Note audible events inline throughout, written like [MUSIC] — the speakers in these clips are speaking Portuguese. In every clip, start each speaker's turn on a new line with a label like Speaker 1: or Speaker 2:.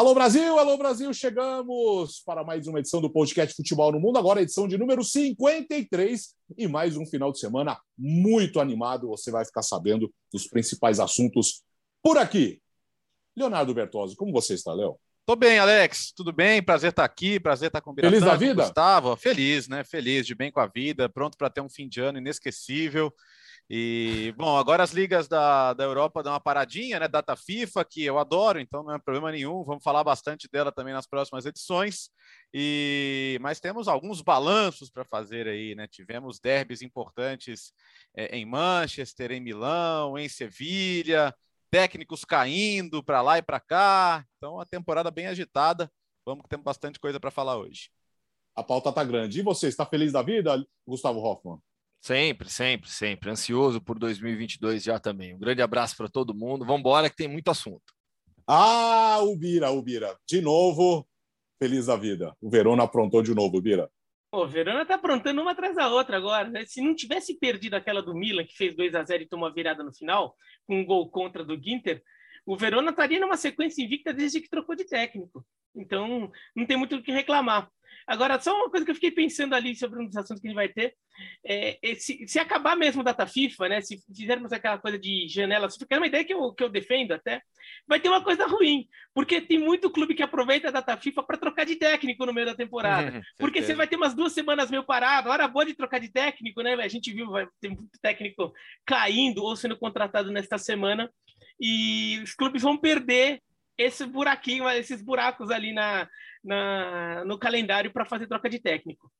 Speaker 1: Alô Brasil, alô Brasil, chegamos para mais uma edição do podcast Futebol no Mundo, agora edição de número 53 e mais um final de semana muito animado. Você vai ficar sabendo dos principais assuntos por aqui. Leonardo Bertozzi, como você está, Léo?
Speaker 2: Tô bem, Alex. Tudo bem? Prazer estar aqui, prazer estar com o
Speaker 1: Feliz da vida?
Speaker 2: Gustavo, feliz, né? Feliz, de bem com a vida, pronto para ter um fim de ano inesquecível. E, bom, agora as ligas da, da Europa dão uma paradinha, né? Data FIFA, que eu adoro, então não é problema nenhum. Vamos falar bastante dela também nas próximas edições. E Mas temos alguns balanços para fazer aí, né? Tivemos derbys importantes é, em Manchester, em Milão, em Sevilha, técnicos caindo para lá e para cá. Então, a temporada bem agitada. Vamos que temos bastante coisa para falar hoje.
Speaker 1: A pauta tá grande. E você, está feliz da vida, Gustavo Hoffman?
Speaker 3: Sempre, sempre, sempre. Ansioso por 2022 já também. Um grande abraço para todo mundo. Vamos embora que tem muito assunto.
Speaker 1: Ah, o Bira, o Bira. De novo, feliz da vida. O Verona aprontou de novo, Bira.
Speaker 4: O Verona tá aprontando uma atrás da outra agora. Né? Se não tivesse perdido aquela do Milan, que fez 2 a 0 e tomou a virada no final, com um gol contra do Ginter, o Verona estaria numa sequência invicta desde que trocou de técnico. Então, não tem muito o que reclamar. Agora, só uma coisa que eu fiquei pensando ali sobre um dos assuntos que a gente vai ter, é, é se, se, acabar mesmo a data FIFA, né, se fizermos aquela coisa de janela, se ficar uma ideia que eu, que eu defendo até, vai ter uma coisa ruim, porque tem muito clube que aproveita a data FIFA para trocar de técnico no meio da temporada, uhum, [LAUGHS] porque você vai ter umas duas semanas meio parado, hora boa de trocar de técnico, né, a gente viu, vai ter muito técnico caindo ou sendo contratado nesta semana, e os clubes vão perder esse buraquinho, esses buracos ali na, na, no calendário para fazer troca de técnico.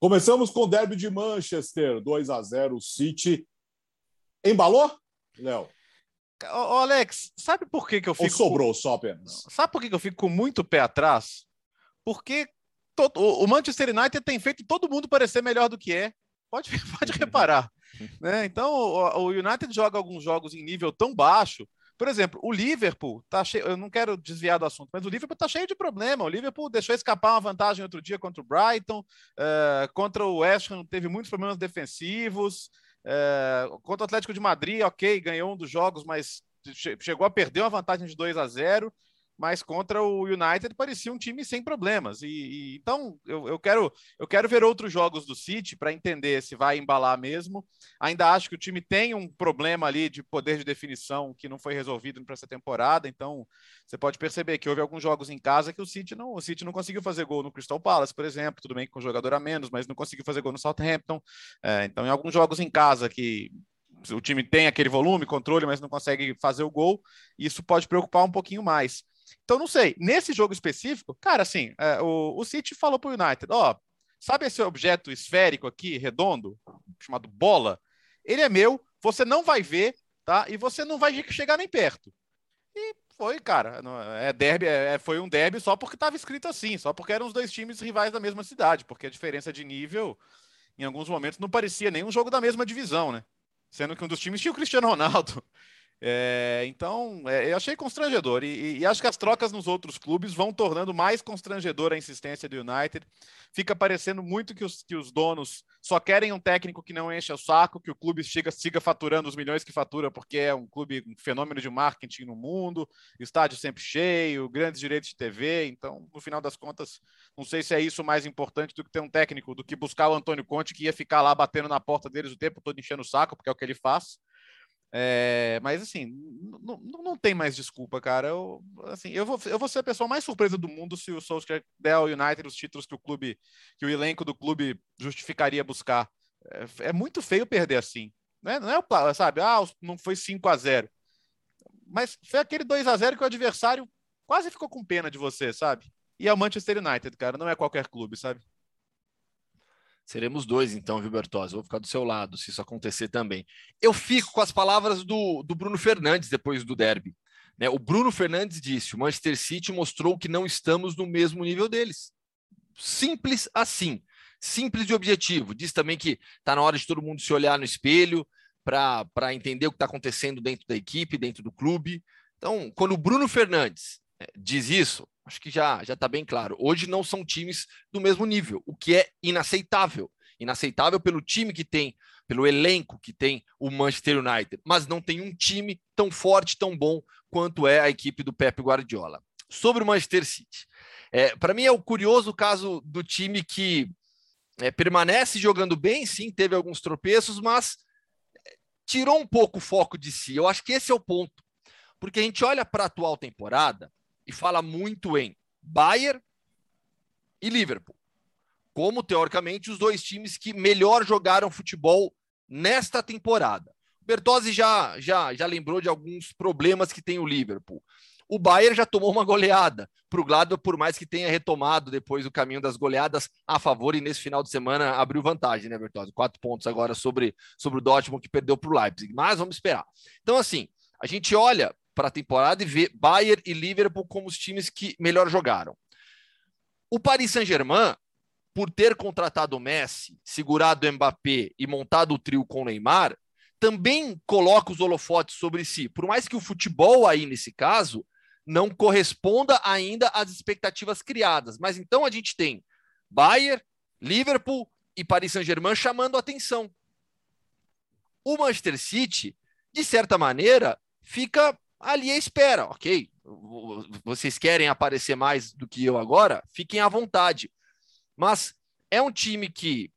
Speaker 1: Começamos com o derby de Manchester, 2 a 0 City. Embalou, Léo?
Speaker 2: Ô, Alex, sabe por que, que eu fico.
Speaker 1: Ou sobrou com... só apenas?
Speaker 2: Sabe por que, que eu fico com muito pé atrás? Porque todo... o Manchester United tem feito todo mundo parecer melhor do que é. Pode, [LAUGHS] pode reparar. né? Então, o United joga alguns jogos em nível tão baixo por exemplo, o Liverpool tá cheio. Eu não quero desviar do assunto, mas o Liverpool tá cheio de problema. O Liverpool deixou escapar uma vantagem outro dia contra o Brighton, uh, contra o West Ham teve muitos problemas defensivos. Uh, contra o Atlético de Madrid, ok, ganhou um dos jogos, mas chegou a perder uma vantagem de 2 a 0 mas contra o United parecia um time sem problemas. E, e então eu, eu, quero eu quero ver outros jogos do City para entender se vai embalar mesmo. Ainda acho que o time tem um problema ali de poder de definição que não foi resolvido para essa temporada. Então você pode perceber que houve alguns jogos em casa que o City não o City não conseguiu fazer gol no Crystal Palace, por exemplo. Tudo bem com jogador a menos, mas não conseguiu fazer gol no Southampton. É, então em alguns jogos em casa que o time tem aquele volume, controle, mas não consegue fazer o gol, isso pode preocupar um pouquinho mais. Então, não sei. Nesse jogo específico, cara, assim, é, o, o City falou para o United: ó, sabe esse objeto esférico aqui, redondo, chamado bola? Ele é meu, você não vai ver, tá? E você não vai chegar nem perto. E foi, cara. É derby, é, foi um derby só porque estava escrito assim, só porque eram os dois times rivais da mesma cidade, porque a diferença de nível, em alguns momentos, não parecia nem um jogo da mesma divisão, né? Sendo que um dos times tinha o Cristiano Ronaldo. É, então, é, eu achei constrangedor. E, e, acho que as trocas nos outros clubes vão tornando mais constrangedor a insistência do United. Fica parecendo muito que os, que os donos só querem um técnico que não enche o saco, que o clube siga faturando os milhões que fatura, porque é um clube, um fenômeno de marketing no mundo, estádio sempre cheio, grandes direitos de TV. Então, no final das contas, não sei se é isso mais importante do que ter um técnico, do que buscar o Antônio Conte, que ia ficar lá batendo na porta deles o tempo todo enchendo o saco, porque é o que ele faz. É, mas assim, não, tem mais desculpa, cara. Eu, assim, eu, vou, eu vou ser a pessoa mais surpresa do mundo se o Solskjaer der ao United os títulos que o clube, que o elenco do clube justificaria buscar. É, é muito feio perder assim. Não é, não é o sabe? Ah, não foi 5 a 0 Mas foi aquele 2 a 0 que o adversário quase ficou com pena de você, sabe? E é o Manchester United, cara. Não é qualquer clube, sabe?
Speaker 3: Seremos dois, então, viu, Bertozzi? vou ficar do seu lado, se isso acontecer também. Eu fico com as palavras do, do Bruno Fernandes depois do derby. Né? O Bruno Fernandes disse: o Manchester City mostrou que não estamos no mesmo nível deles. Simples assim. Simples de objetivo. Diz também que está na hora de todo mundo se olhar no espelho para entender o que está acontecendo dentro da equipe, dentro do clube. Então, quando o Bruno Fernandes é, diz isso, acho que já já está bem claro. Hoje não são times do mesmo nível, o que é inaceitável. Inaceitável pelo time que tem, pelo elenco que tem o Manchester United, mas não tem um time tão forte, tão bom quanto é a equipe do Pep Guardiola. sobre o Manchester City. É, Para mim é o curioso caso do time que é, permanece jogando bem, sim, teve alguns tropeços, mas é, tirou um pouco o foco de si. Eu acho que esse é o ponto. Porque a gente olha para a atual temporada e fala muito em Bayern e Liverpool, como teoricamente os dois times que melhor jogaram futebol nesta temporada. O Bertozzi já, já, já lembrou de alguns problemas que tem o Liverpool. O Bayern já tomou uma goleada para o Gladbach, por mais que tenha retomado depois o caminho das goleadas a favor e nesse final de semana abriu vantagem, né, Bertozzi? Quatro pontos agora sobre, sobre o Dortmund que perdeu para o Leipzig, mas vamos esperar. Então, assim, a gente olha para a temporada e vê Bayern e Liverpool como os times que melhor jogaram. O Paris Saint-Germain, por ter contratado o Messi, segurado o Mbappé e montado o trio com o Neymar, também coloca os holofotes sobre si. Por mais que o futebol aí, nesse caso, não corresponda ainda às expectativas criadas. Mas então a gente tem Bayern, Liverpool e Paris Saint-Germain chamando atenção. O Manchester City, de certa maneira, fica ali à espera, ok? Vocês querem aparecer mais do que eu agora? Fiquem à vontade. Mas é um time que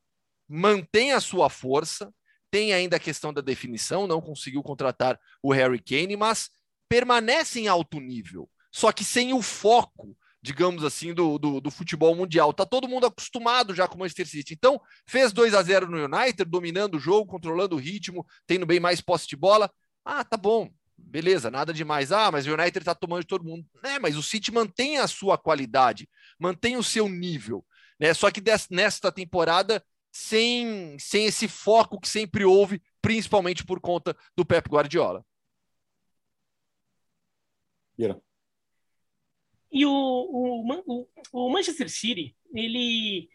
Speaker 3: mantém a sua força, tem ainda a questão da definição, não conseguiu contratar o Harry Kane, mas permanece em alto nível, só que sem o foco, digamos assim, do, do, do futebol mundial. Tá todo mundo acostumado já com o Manchester City. Então, fez 2 a 0 no United, dominando o jogo, controlando o ritmo, tendo bem mais posse de bola. Ah, tá bom, beleza, nada demais. Ah, mas o United está tomando de todo mundo. É, mas o City mantém a sua qualidade, mantém o seu nível. Né? Só que nesta temporada, sem, sem esse foco que sempre houve, principalmente por conta do Pep Guardiola.
Speaker 4: Yeah. E o, o, o, o Manchester City, ele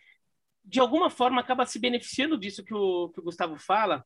Speaker 4: de alguma forma acaba se beneficiando disso que o, que o Gustavo fala,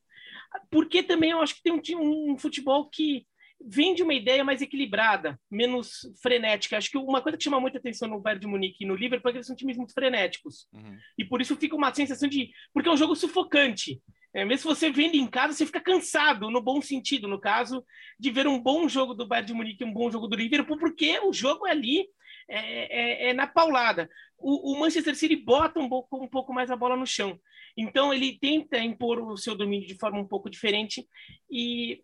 Speaker 4: porque também eu acho que tem um, um futebol que vem de uma ideia mais equilibrada, menos frenética. Acho que uma coisa que chama muita atenção no Bayern de Munique e no Liverpool é que eles são times muito frenéticos. Uhum. E por isso fica uma sensação de... Porque é um jogo sufocante. É, mesmo se você vende em casa, você fica cansado, no bom sentido, no caso, de ver um bom jogo do Bayern de Munique e um bom jogo do Liverpool, porque o jogo é ali é, é, é na paulada. O, o, Manchester City bota um pouco, um pouco mais a bola no chão. Então, ele tenta impor o seu domínio de forma um pouco diferente e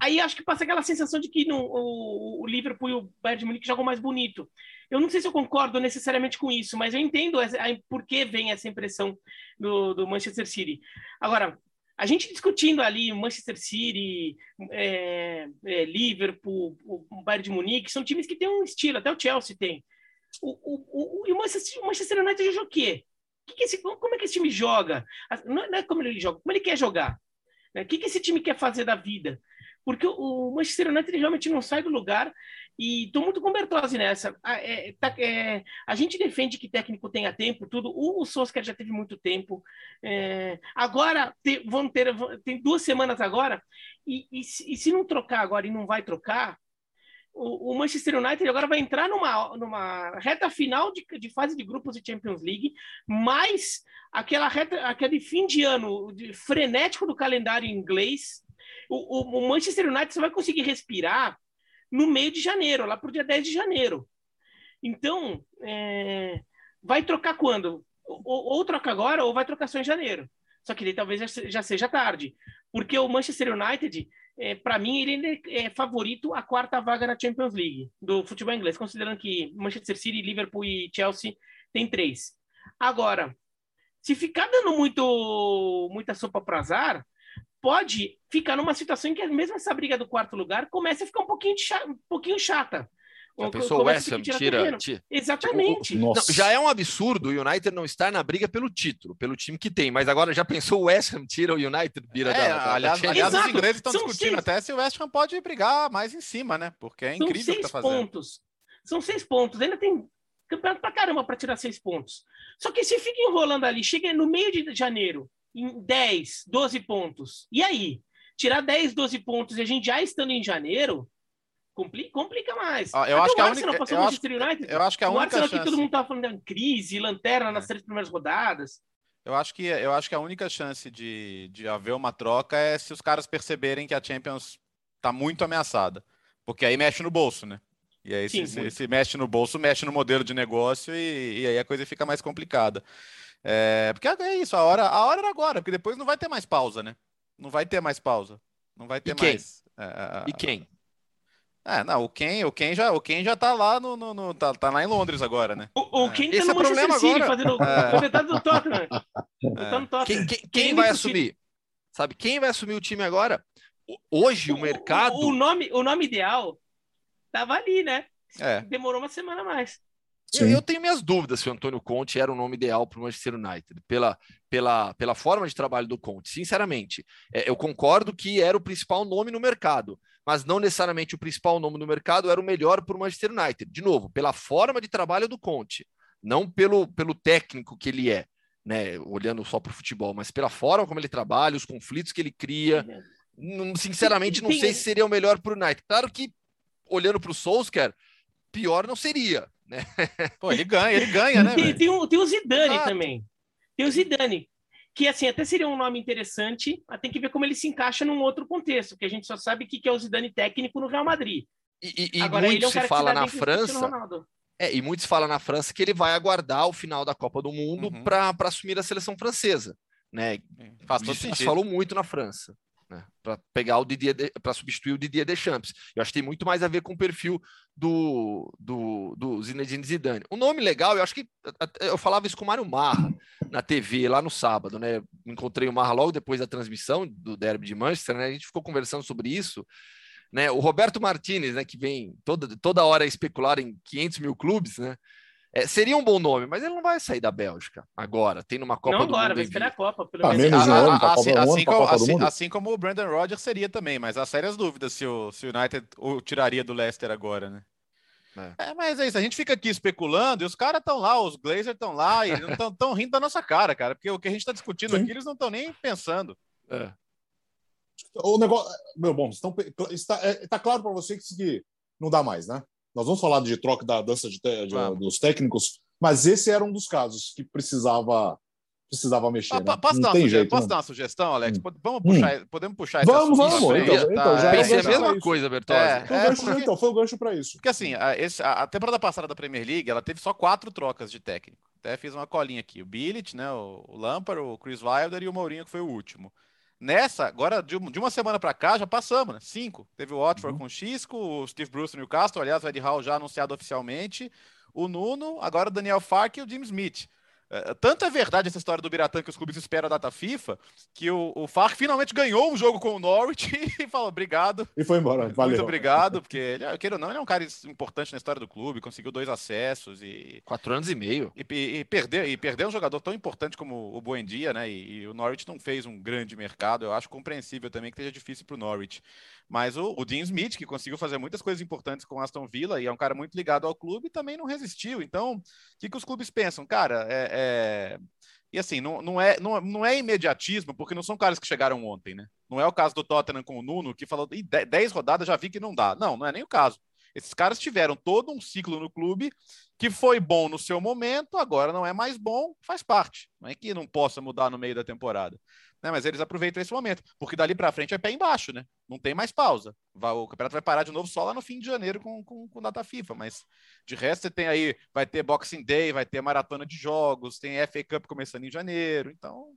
Speaker 4: aí acho que passa aquela sensação de que no, o, o, Liverpool e o Bayern de Munique jogam mais bonito. Eu não sei se eu concordo necessariamente com isso, mas eu entendo a, a, por que vem essa impressão do, do, Manchester City. Agora, a gente discutindo ali Manchester City, é, é, Liverpool, o Bayern de Munique, são times que têm um estilo, até o Chelsea tem. O, o, o, e o Manchester, o Manchester United joga o quê? Que que esse, como é que esse time joga? Não é como ele joga, como ele quer jogar. Né? O que, que esse time quer fazer da vida? Porque o Manchester United realmente não sai do lugar e estou muito com Bertozzi nessa. A, é, tá, é, a gente defende que técnico tenha tempo, tudo. O, o Solskjaer já teve muito tempo. É, agora te, vão ter, tem duas semanas agora e, e, e, se não trocar agora e não vai trocar, o, o, Manchester United agora vai entrar numa, numa reta final de, de fase de grupos de Champions League, mais aquela reta, aquele fim de ano de, frenético do calendário inglês o, o, o Manchester United só vai conseguir respirar no meio de janeiro, lá para o dia 10 de janeiro. Então, é, vai trocar quando? Ou, ou, troca agora, ou vai trocar só em janeiro. Só que talvez já, seja tarde. Porque o Manchester United, é, para mim, ele é favorito a quarta vaga na Champions League do futebol inglês, considerando que Manchester City, Liverpool e Chelsea tem três. Agora, se ficar dando muito muita sopa para azar, pode ficar numa situação em que mesmo essa briga do quarto lugar começa a ficar um pouquinho, chata, um pouquinho chata.
Speaker 3: Já pensou o West Ham tira, tira,
Speaker 4: Exatamente.
Speaker 3: Não, já é um absurdo o United não estar na briga pelo título, pelo time que tem. Mas agora já pensou o West Ham tira o United vira é,
Speaker 2: da, da, aliás, da aliás os ingleses estão São discutindo seis... até se o West Ham pode brigar mais em cima, né? Porque é incrível
Speaker 4: São
Speaker 2: seis o
Speaker 4: que tá fazendo. pontos. São seis pontos. Ainda tem campeonato pra caramba para tirar seis pontos. Só que se fica enrolando ali, chega no meio de janeiro, em 10, 12 pontos. E aí? Tirar 10, 12 pontos e a gente já estando em janeiro, complica, complica mais.
Speaker 2: Ah, eu, acho que a única, eu, acho, United, eu acho que a única Arsenal
Speaker 4: chance... que todo mundo estava falando de crise, lanterna nas é. três primeiras rodadas.
Speaker 2: Eu acho que, eu acho que a única chance de, de haver uma troca é se os caras perceberem que a Champions está muito ameaçada. Porque aí mexe no bolso, né? E aí, Sim, se, se, mexe no bolso, mexe no modelo de negócio e, e aí a coisa fica mais complicada. É, porque é isso, a hora, a hora era agora, porque depois não vai ter mais pausa, né? Não vai ter mais pausa. Não vai ter
Speaker 3: e quem?
Speaker 2: mais.
Speaker 3: É, e quem?
Speaker 2: É, não, o Ken, o Ken já, o Ken já tá lá no, no, no tá, tá, lá em Londres agora, né?
Speaker 4: O, o Ken é. tá no é Manchester City agora. fazendo é. do Tottenham. É.
Speaker 3: Tá quem, quem, quem vai assumir? Sabe, quem vai assumir o time agora? Hoje o, o mercado.
Speaker 4: O, o, nome, o nome ideal tava ali, né? É. Demorou uma semana a mais.
Speaker 3: Eu, eu, tenho minhas dúvidas se o Antônio Conte era o nome ideal para o Manchester United, pela, pela, pela forma de trabalho do Conte. Sinceramente, é, eu concordo que era o principal nome no mercado, mas não necessariamente o principal nome no mercado era o melhor para o Manchester United. De novo, pela forma de trabalho do Conte, não pelo, pelo técnico que ele é, né, olhando só para o futebol, mas pela forma como ele trabalha, os conflitos que ele cria. Sinceramente, não sei se seria o melhor para o United. Claro que, olhando para o Solskjaer, pior não seria né? [LAUGHS]
Speaker 2: Pô, ele ganha, ele ganha, né?
Speaker 4: Tem, tem, o, tem o Zidane ah, também. Tem o Zidane. Que assim, até seria um nome interessante, mas tem que ver como ele se encaixa num outro contexto, porque a gente só sabe o que é o Zidane técnico no Real Madrid.
Speaker 3: E, e, Agora, muito é um se fala na França. É, e muitos falam na França que ele vai aguardar o final da Copa do Mundo uhum. para assumir a seleção francesa. Né? Faz todo sentido. falou muito na França né? Para pegar o Didier, para substituir o Didier Deschamps. Eu acho que tem muito mais a ver com o perfil do, do, do Zinedine Zidane. O nome legal, eu acho que eu falava isso com o Mário Marra na TV lá no sábado, né? Encontrei o Marra logo depois da transmissão do Derby de Manchester, né? A gente ficou conversando sobre isso. Né, o Roberto Martinez, né, que vem toda, toda hora especular em 500 mil clubes, né, é, seria um bom nome, mas ele não vai sair da Bélgica agora. Tem numa Copa
Speaker 4: não
Speaker 3: do
Speaker 4: agora,
Speaker 3: Mundo.
Speaker 4: vai esperar a Copa. Pelo
Speaker 2: ah, menos. um ano, tá assim, assim, como, assim, assim, como o Brandon Rodgers seria também, mas há sérias dúvidas se o, se o United o tiraria do Leicester agora, né? É. é. mas é isso, a gente fica aqui especulando e os caras estão lá, os Glazers estão lá e estão rindo da nossa cara, cara, porque o que a gente está discutindo Sim. aqui eles não estão nem pensando. É.
Speaker 1: O negócio. Meu bom, estão, está, é, tá claro para você que não dá mais, né? Nós vamos falar de troca da dança de, de, dos técnicos mas esse era um dos casos que precisava precisava mexer. Ah,
Speaker 2: né? Posso, dar, uma, jeito, posso dar uma sugestão, Alex? Hum. Vamos puxar, hum. podemos puxar
Speaker 1: Vamos, vamos. Então, então,
Speaker 3: tá, já é, a mesma coisa, Bertozzi. É,
Speaker 1: foi, é, porque, então, foi o gancho para isso.
Speaker 2: Porque assim, a, esse, a, temporada passada da Premier League, ela teve só quatro trocas de técnico. Até fiz uma colinha aqui. O Billit, né, o, o Lampard, o Chris Wilder e o Mourinho, que foi o último. Nessa, agora de, uma semana para cá, já passamos, né? Cinco. Teve o Watford uhum. com o Xisco, o Steve Bruce no Newcastle, aliás, o Ed Hall já anunciado oficialmente o Nuno, agora o Daniel Fark e o Jim Smith. É, tanto é verdade essa história do Biratã que os clubes esperam a data FIFA, que o, o Fark finalmente ganhou um jogo com o Norwich [LAUGHS] e falou obrigado.
Speaker 1: E foi embora. Valeu.
Speaker 2: Muito obrigado, porque ele, queira ou não, ele é um cara importante na história do clube, conseguiu dois acessos e.
Speaker 3: Quatro anos e meio.
Speaker 2: E, e, e perder, e perder um jogador tão importante como o Buendia, né? E, e, o Norwich não fez um grande mercado. Eu acho compreensível também que seja difícil para o Norwich. Mas o, o Dean Smith, que conseguiu fazer muitas coisas importantes com o Aston Villa e é um cara muito ligado ao clube, também não resistiu. Então, o que, que os clubes pensam? Cara, é, é... E assim, não, não, é, não, não é imediatismo, porque não são caras que chegaram ontem, né? Não é o caso do Tottenham com o Nuno, que falou, 10 rodadas já vi que não dá. Não, não é nem o caso. Esses caras tiveram todo um ciclo no clube que foi bom no seu momento, agora não é mais bom, faz parte. Não é que não possa mudar no meio da temporada né? Mas eles aproveitam esse momento, porque dali para frente é pé embaixo, né? Não tem mais pausa. O campeonato vai parar de novo só lá no fim de janeiro com, com, com data FIFA, mas de resto você tem aí, vai ter Boxing Day, vai ter maratona de jogos, tem FA Cup começando em janeiro, então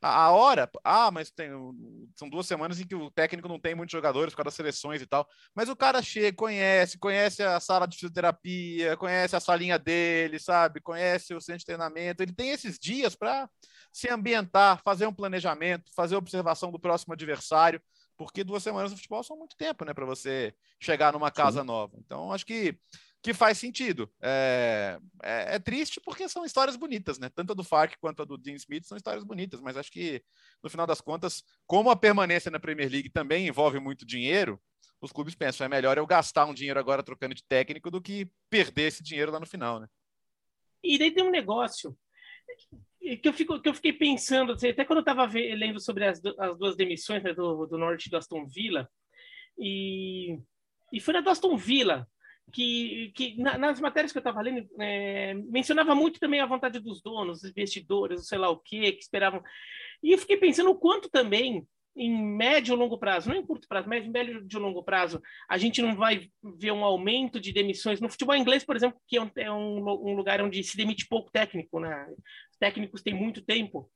Speaker 2: a, a hora, ah, mas tem, são duas semanas em que o técnico não tem muitos jogadores por causa das seleções e tal, mas o cara chega, conhece, conhece a sala de fisioterapia, conhece a salinha dele, sabe, conhece o centro de treinamento, ele tem esses dias para se ambientar, fazer um planejamento, fazer observação do próximo adversário, porque duas semanas no futebol são muito tempo, né, para você chegar numa casa Sim. nova. Então, acho que que faz sentido. É, é, é, triste porque são histórias bonitas, né? Tanto a do Fark quanto a do Dean Smith são histórias bonitas, mas acho que, no final das contas, como a permanência na Premier League também envolve muito dinheiro, os clubes pensam, é melhor eu gastar um dinheiro agora trocando de técnico do que perder esse dinheiro lá no final, né?
Speaker 4: E daí tem um negócio que eu, fico, que eu fiquei pensando, assim, até quando eu estava lendo sobre as, as duas demissões né, do, do Norte do Aston Villa, e, e foi na do Aston Villa que, que na, nas matérias que eu estava lendo, é, mencionava muito também a vontade dos donos, investidores, sei lá o quê, que esperavam. E eu fiquei pensando o quanto também em médio ou longo prazo, não em curto prazo, mas em médio de longo prazo, a gente não vai ver um aumento de demissões. No futebol inglês, por exemplo, que é um, é um, um lugar onde se demite pouco técnico, né? Os técnicos têm muito tempo.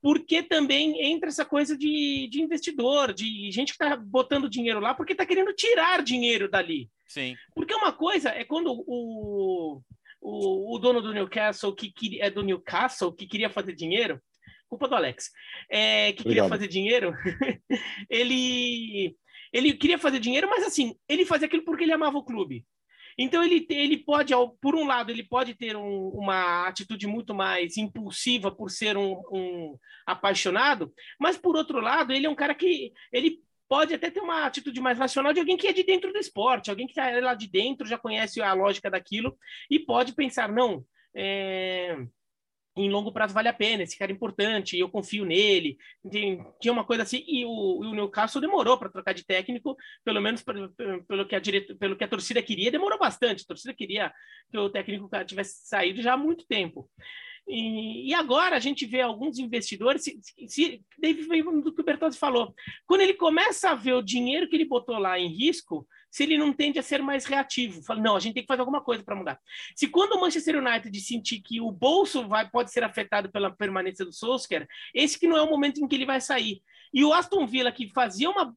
Speaker 4: Porque também entra essa coisa de, de investidor, de gente que está botando dinheiro lá porque está querendo tirar dinheiro dali.
Speaker 2: Sim.
Speaker 4: Porque uma coisa é quando o, o, o dono do Newcastle, que, que é do Newcastle, que queria fazer dinheiro, culpa do Alex, é, que Obrigado. queria fazer dinheiro, [LAUGHS] ele, ele queria fazer dinheiro, mas assim, ele fazia aquilo porque ele amava o clube. Então ele, ele pode, por um lado, ele pode ter um, uma atitude muito mais impulsiva por ser um, um, apaixonado, mas por outro lado, ele é um cara que ele pode até ter uma atitude mais racional de alguém que é de dentro do esporte, alguém que está lá de dentro, já conhece a lógica daquilo e pode pensar, não, é, em longo prazo vale a pena, esse cara é importante, eu confio nele. Tinha uma coisa assim, e o, o Newcastle demorou para trocar de técnico, pelo menos pelo, pelo, que a direto, pelo que a torcida queria, demorou bastante. A torcida queria que o técnico tivesse saído já há muito tempo. E, e agora a gente vê alguns investidores, se, se, do que o Bertozzi falou, quando ele começa a ver o dinheiro que ele botou lá em risco, se ele não tende a ser mais reativo. Fala, não, a gente tem que fazer alguma coisa para mudar. Se quando o Manchester United sentir que o bolso vai, pode ser afetado pela permanência do Solskjaer, esse que não é o momento em que ele vai sair. E o Aston Villa, que fazia uma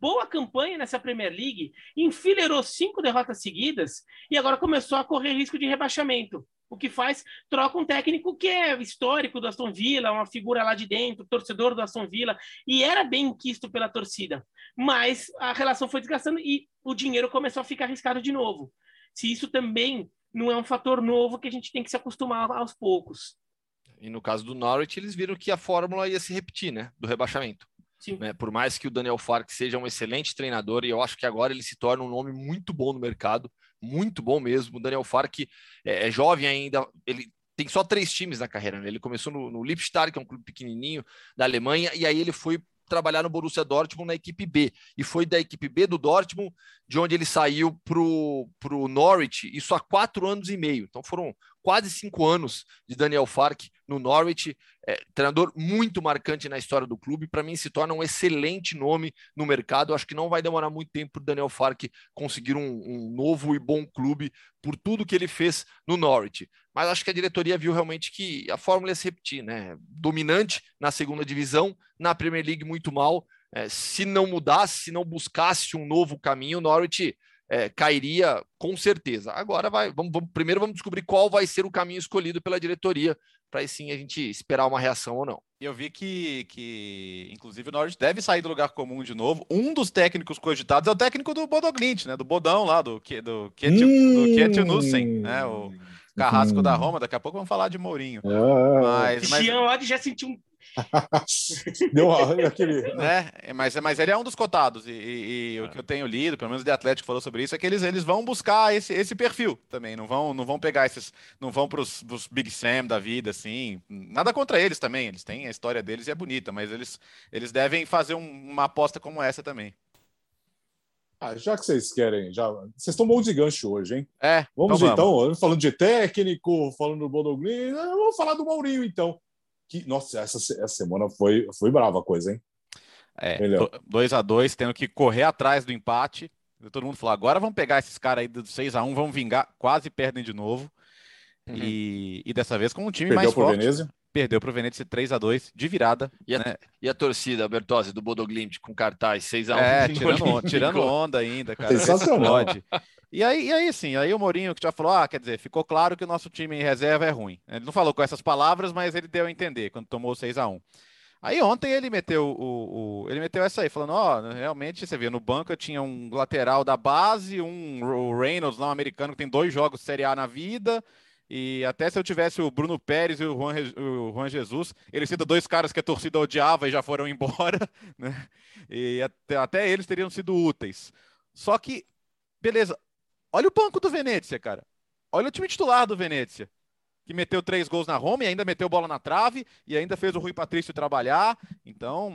Speaker 4: boa campanha nessa Premier League, enfileirou cinco derrotas seguidas e agora começou a correr risco de rebaixamento. O que faz, troca um técnico que é histórico do Aston Villa, uma figura lá de dentro, torcedor do Aston Villa, e era bem quisto pela torcida. Mas a relação foi desgastando e o dinheiro começou a ficar arriscado de novo. Se isso também não é um fator novo que a gente tem que se acostumar aos poucos.
Speaker 3: E no caso do Norwich, eles viram que a fórmula ia se repetir, né? Do rebaixamento. Né? Por mais que o Daniel Fark seja um excelente treinador, e eu acho que agora ele se torna um nome muito bom no mercado, muito bom mesmo. O Daniel Fark é, é jovem ainda, ele tem só três times na carreira. Né? Ele começou no, no Lipstadt, que é um clube pequenininho da Alemanha, e aí ele foi trabalhar no Borussia Dortmund na equipe B. E foi da equipe B do Dortmund de onde ele saiu para o Norwich, isso há quatro anos e meio. Então foram quase cinco anos de Daniel Fark no Norwich, é, treinador muito marcante na história do clube. Para mim, se torna um excelente nome no mercado. Acho que não vai demorar muito tempo para Daniel Fark conseguir um, um, novo e bom clube por tudo que ele fez no Norwich. Mas acho que a diretoria viu realmente que a fórmula ia se repetir, né? Dominante na segunda divisão, na Premier League muito mal. É, se não mudasse, se não buscasse um novo caminho, o Norwich é, cairia com certeza. Agora vai, vamos, vamos, primeiro vamos descobrir qual vai ser o caminho escolhido pela diretoria, para aí sim a gente esperar uma reação ou não.
Speaker 2: Eu vi que, que, inclusive, o Norwich deve sair do lugar comum de novo. Um dos técnicos cogitados é o técnico do Bodoglint, né? Do Bodão lá, do, do, Kiet, hum. do Nussen, né? O carrasco hum. da Roma. Daqui a pouco vamos falar de Mourinho.
Speaker 4: Ah. Mas, mas... Jean já sentiu um [LAUGHS]
Speaker 2: Deu aquele. Né? Mas, mas ele é um dos cotados. E, e, e o que eu tenho lido, pelo menos o de Atlético falou sobre isso, é que eles, eles vão buscar esse, esse perfil também. Não vão, não vão pegar esses. Não vão para os Big Sam da vida, assim. Nada contra eles também. Eles têm a história deles e é bonita, mas eles, eles devem fazer um, uma aposta como essa também.
Speaker 1: Ah, já que vocês querem, já vocês estão bons de gancho hoje, hein?
Speaker 2: É.
Speaker 1: Vamos então, vamos. então falando de técnico, falando do Bodoglin, vamos falar do Mourinho então que, nossa, essa, essa semana foi, foi brava a coisa, hein?
Speaker 2: É, 2 a 2 tendo que correr atrás do empate. Todo mundo falou: agora vamos pegar esses caras aí do 6 a 1 vamos vingar. Quase perdem de novo. Uhum. E, e, dessa vez com um time
Speaker 1: Perdeu
Speaker 2: mais
Speaker 1: forte. Venezia.
Speaker 2: Perdeu para o Venezia 3 a 2 de virada.
Speaker 3: E a,
Speaker 2: né?
Speaker 3: e a torcida, Bertozzi, do Bodoglimt com cartaz 6 a 1
Speaker 2: É, tirando, tirando onda ainda, cara.
Speaker 1: Sensacional.
Speaker 2: E aí, e aí, assim, aí o Mourinho que já falou, ah, quer dizer, ficou claro que o nosso time em reserva é ruim. Ele não falou com essas palavras, mas ele deu a entender quando tomou 6 a 1 Aí ontem ele meteu o, o ele meteu essa aí, falando, ó, oh, realmente você vê no banco eu tinha um lateral da base, um Reynolds, não americano, que tem dois jogos Série A na vida, e até se eu tivesse o Bruno Pérez e o Juan, o Juan Jesus, eles sendo dois caras que a torcida odiava e já foram [LAUGHS] embora, né? E até, até eles teriam sido úteis. Só que, beleza, Olha o banco do Venezia, cara. Olha o time titular do Venezia. Que meteu três gols na Roma e ainda meteu bola na trave e ainda fez o Rui Patrício trabalhar. Então,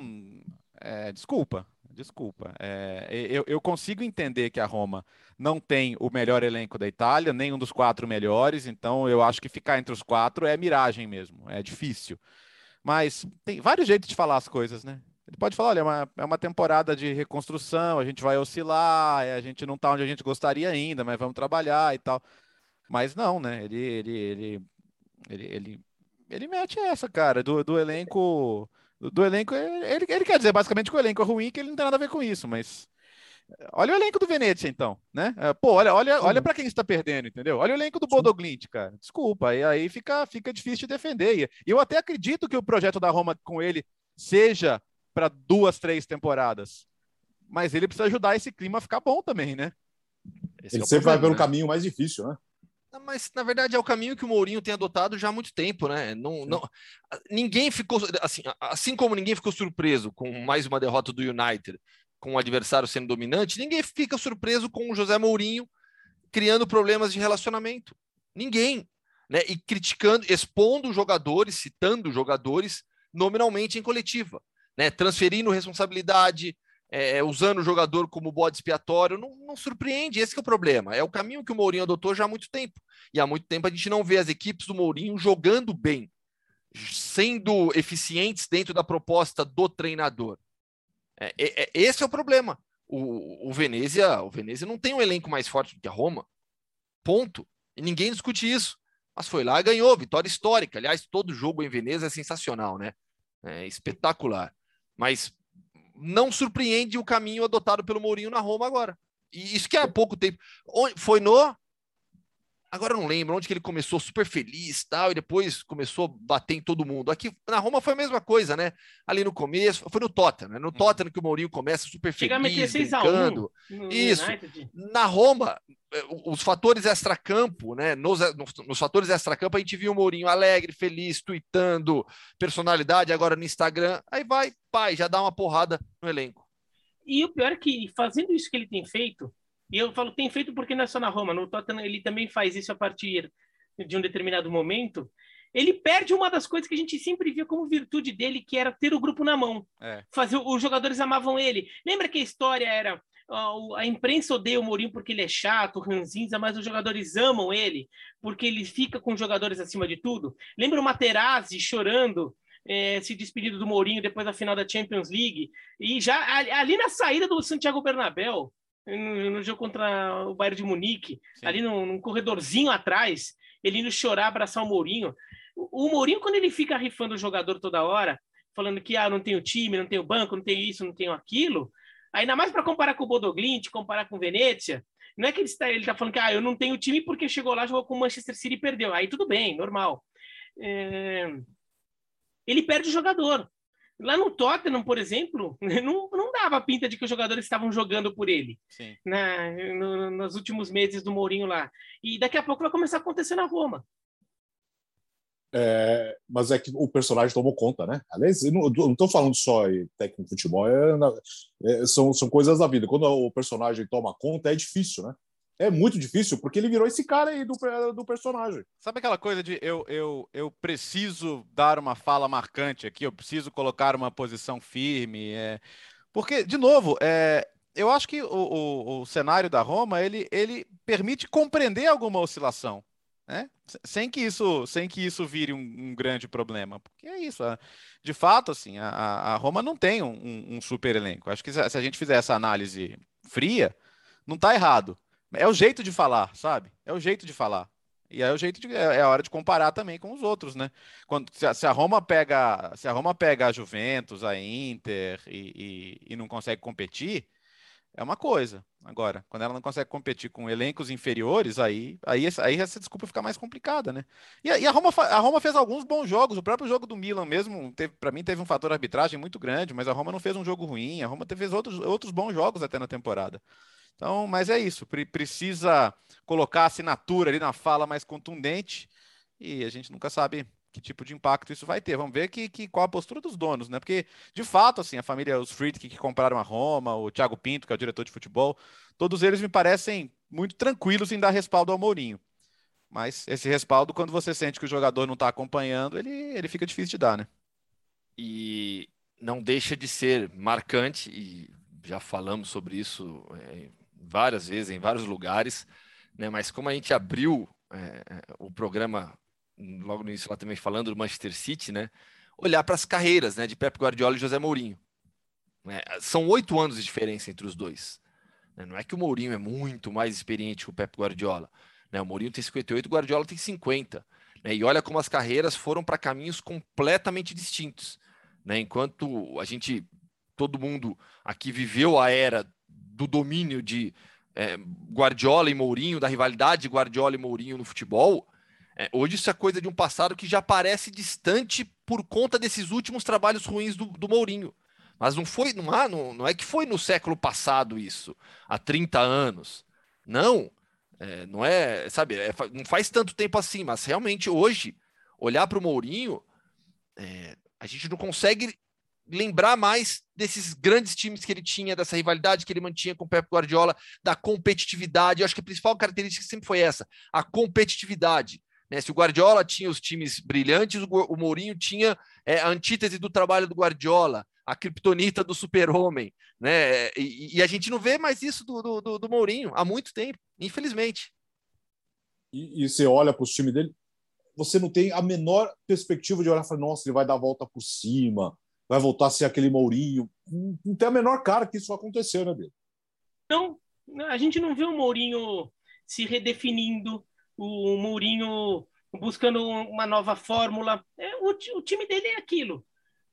Speaker 2: é, desculpa, desculpa. É, eu, eu, consigo entender que a Roma não tem o melhor elenco da Itália, nem um dos quatro melhores, então eu acho que ficar entre os quatro é miragem mesmo, é difícil. Mas tem vários jeitos de falar as coisas, né? Ele pode falar, olha, é uma, é uma temporada de reconstrução, a gente vai oscilar, a gente não está onde a gente gostaria ainda, mas vamos trabalhar e tal. Mas não, né? Ele, ele, ele, ele, ele, ele mete essa, cara, do, do elenco. Do, do elenco, ele, ele quer dizer basicamente que o elenco é ruim, que ele não tem nada a ver com isso, mas Olha o elenco do Venezia, então, né? É, pô, olha, olha, olha para quem está perdendo, entendeu? Olha o elenco do Bodoglint, cara. Desculpa, e aí fica, fica difícil de defender. E eu até acredito que o projeto da Roma com ele seja para duas, três temporadas. Mas ele precisa ajudar esse clima a ficar bom também, né?
Speaker 1: Esse ele é sempre problema, vai pelo né? caminho mais difícil, né?
Speaker 3: Mas, na verdade, é o caminho que o Mourinho tem adotado já há muito tempo, né? Não, não, ninguém ficou, assim, assim como ninguém ficou surpreso com mais uma derrota do United, com o adversário sendo dominante, ninguém fica surpreso com o José Mourinho criando problemas de relacionamento. Ninguém. Né? E criticando, expondo jogadores, citando jogadores nominalmente em coletiva, né? transferindo responsabilidade, é, usando o jogador como bode expiatório, não, não surpreende. Esse é o problema. É o caminho que o Mourinho adotou já há muito tempo. E há muito tempo a gente não vê as equipes do Mourinho jogando bem, sendo eficientes dentro da proposta do treinador. É, é, é, esse é o problema. O, o Venezia, o Venezia não tem um elenco mais forte do que a Roma. Ponto. E ninguém discute isso. Mas foi lá e ganhou, vitória histórica. Aliás, todo jogo em Veneza é sensacional, né? É espetacular. Mas não surpreende o caminho adotado pelo Mourinho na Roma agora. E isso que há pouco tempo. Foi no Agora eu não lembro onde que ele começou super feliz tal, e depois começou a bater em todo mundo. Aqui na Roma foi a mesma coisa, né? Ali no começo, foi no Tottenham, né? No uhum. Tottenham que o Mourinho começa super feliz, brincando. Isso. Na Roma, eh, os fatores extracampo, né? Nos, nos, nos fatores extracampo, a gente viu o Mourinho alegre, feliz, tweetando, personalidade agora no Instagram. Aí vai, pai, já dá uma porrada no elenco.
Speaker 4: E o pior é que, fazendo isso que ele tem feito, e eu falo tem feito porque não é só na Roma, no Tottenham ele também faz isso a partir de um determinado momento. Ele perde uma das coisas que a gente sempre via como virtude dele, que era ter o grupo na mão. É. Fazer, os jogadores amavam ele. Lembra que a história era a imprensa odeia o Mourinho porque ele é chato, ranzinza, mas os jogadores amam ele porque ele fica com os jogadores acima de tudo. Lembra o Materazzi chorando, é, se despedindo do Mourinho depois da final da Champions League? E já ali na saída do Santiago Bernabéu, no, no jogo contra o Bayern de Munique, Sim. ali num, num, corredorzinho atrás, ele indo chorar, abraçar o Mourinho. O, o Mourinho, quando ele fica rifando o jogador toda hora, falando que ah, não tem o time, não tem o banco, não tem isso, não tem aquilo, ainda mais para comparar com o Bodoglint, comparar com o Venezia, não é que ele está, ele está falando que ah, eu não tenho time porque chegou lá, jogou com o Manchester City e perdeu. Aí tudo bem, normal. É... Ele perde o jogador. Lá no Tottenham, por exemplo, [LAUGHS] não, não dava pinta de que os jogadores estavam jogando por ele na, no, nos últimos meses do Mourinho lá. E daqui a pouco vai começar a acontecer na Roma.
Speaker 1: É, mas é que o personagem tomou conta, né? Aliás, eu não estou falando só em técnico de futebol, é, é, são, são coisas da vida. Quando o personagem toma conta, é difícil, né? É muito difícil, porque ele virou esse cara aí do, do personagem.
Speaker 2: Sabe aquela coisa de eu, eu, eu preciso dar uma fala marcante aqui, eu preciso colocar uma posição firme? É... Porque, de novo, é... eu acho que o, o, o, cenário da Roma ele, ele permite compreender alguma oscilação. Né? Sem que isso, sem que isso vire um, um grande problema, porque é isso. De fato, assim, a, a Roma não tem um, um super elenco. Acho que se a gente fizer essa análise fria, não está errado. É o jeito de falar, sabe? É o jeito de falar. E é o jeito de, é, é a hora de comparar também com os outros, né? Quando se a, se a Roma pega, se a Roma pega a Juventus, a Inter e, e, e, não consegue competir, é uma coisa. Agora, quando ela não consegue competir com elencos inferiores, aí, aí, aí essa desculpa fica mais complicada, né? E, e a, Roma, a Roma fez alguns bons jogos. O próprio jogo do Milan mesmo, para mim, teve um fator arbitragem muito grande, mas a Roma não fez um jogo ruim. A Roma fez outros, outros bons jogos até na temporada. Então, mas é isso, precisa colocar a assinatura ali na fala mais contundente e a gente nunca sabe que tipo de impacto isso vai ter. Vamos ver que, que qual a postura dos donos, né? Porque, de fato, assim, a família, os Friedrich que compraram a Roma, o Thiago Pinto, que é o diretor de futebol, todos eles me parecem muito tranquilos em dar respaldo ao Mourinho. Mas esse respaldo, quando você sente que o jogador não está acompanhando, ele, ele fica difícil de dar, né?
Speaker 3: E não deixa de ser marcante, e já falamos sobre isso é, várias vezes, em vários lugares, né? Mas como a gente abriu é, é o programa logo no início lá também falando do Manchester City, né? Olhar para as carreiras, né? De Pep Guardiola e José Mourinho. Né? São oito anos de diferença entre os dois. Né? Não é que o Mourinho é muito mais experiente que o Pep Guardiola. Né? O Mourinho tem 58, o Guardiola tem 50. Né? E olha como as carreiras foram para caminhos completamente distintos. Né? Enquanto a gente, todo mundo aqui viveu a era do domínio de é, Guardiola e Mourinho, da rivalidade Guardiola e Mourinho no futebol, é, hoje isso é coisa de um passado que já parece distante por conta desses últimos trabalhos ruins do, do Mourinho. Mas não foi, não, há, não, não é que foi no século passado isso, há 30 anos. Não, é, não é, sabe, é, não faz tanto tempo assim, mas realmente hoje, olhar para o Mourinho, é, a gente não consegue lembrar mais desses grandes times que ele tinha, dessa rivalidade que ele mantinha com o Pep Guardiola, da competitividade. Eu acho que a principal característica sempre foi essa, a competitividade. Né? Se o Guardiola tinha os times brilhantes, o Mourinho tinha é, a antítese do trabalho do Guardiola, a criptonita do super-homem. Né? E, e, a gente não vê mais isso do, do, do Mourinho há muito tempo, infelizmente.
Speaker 1: E, e você olha para os times dele, você não tem a menor perspectiva de olhar e falar, nossa, ele vai dar a volta por cima, vai voltar a ser aquele Mourinho. Não, tem a menor cara que isso vai acontecer, né, dele?
Speaker 4: Não, a gente não vê o Mourinho se redefinindo, o Mourinho buscando uma nova fórmula. É, o, o time dele é aquilo.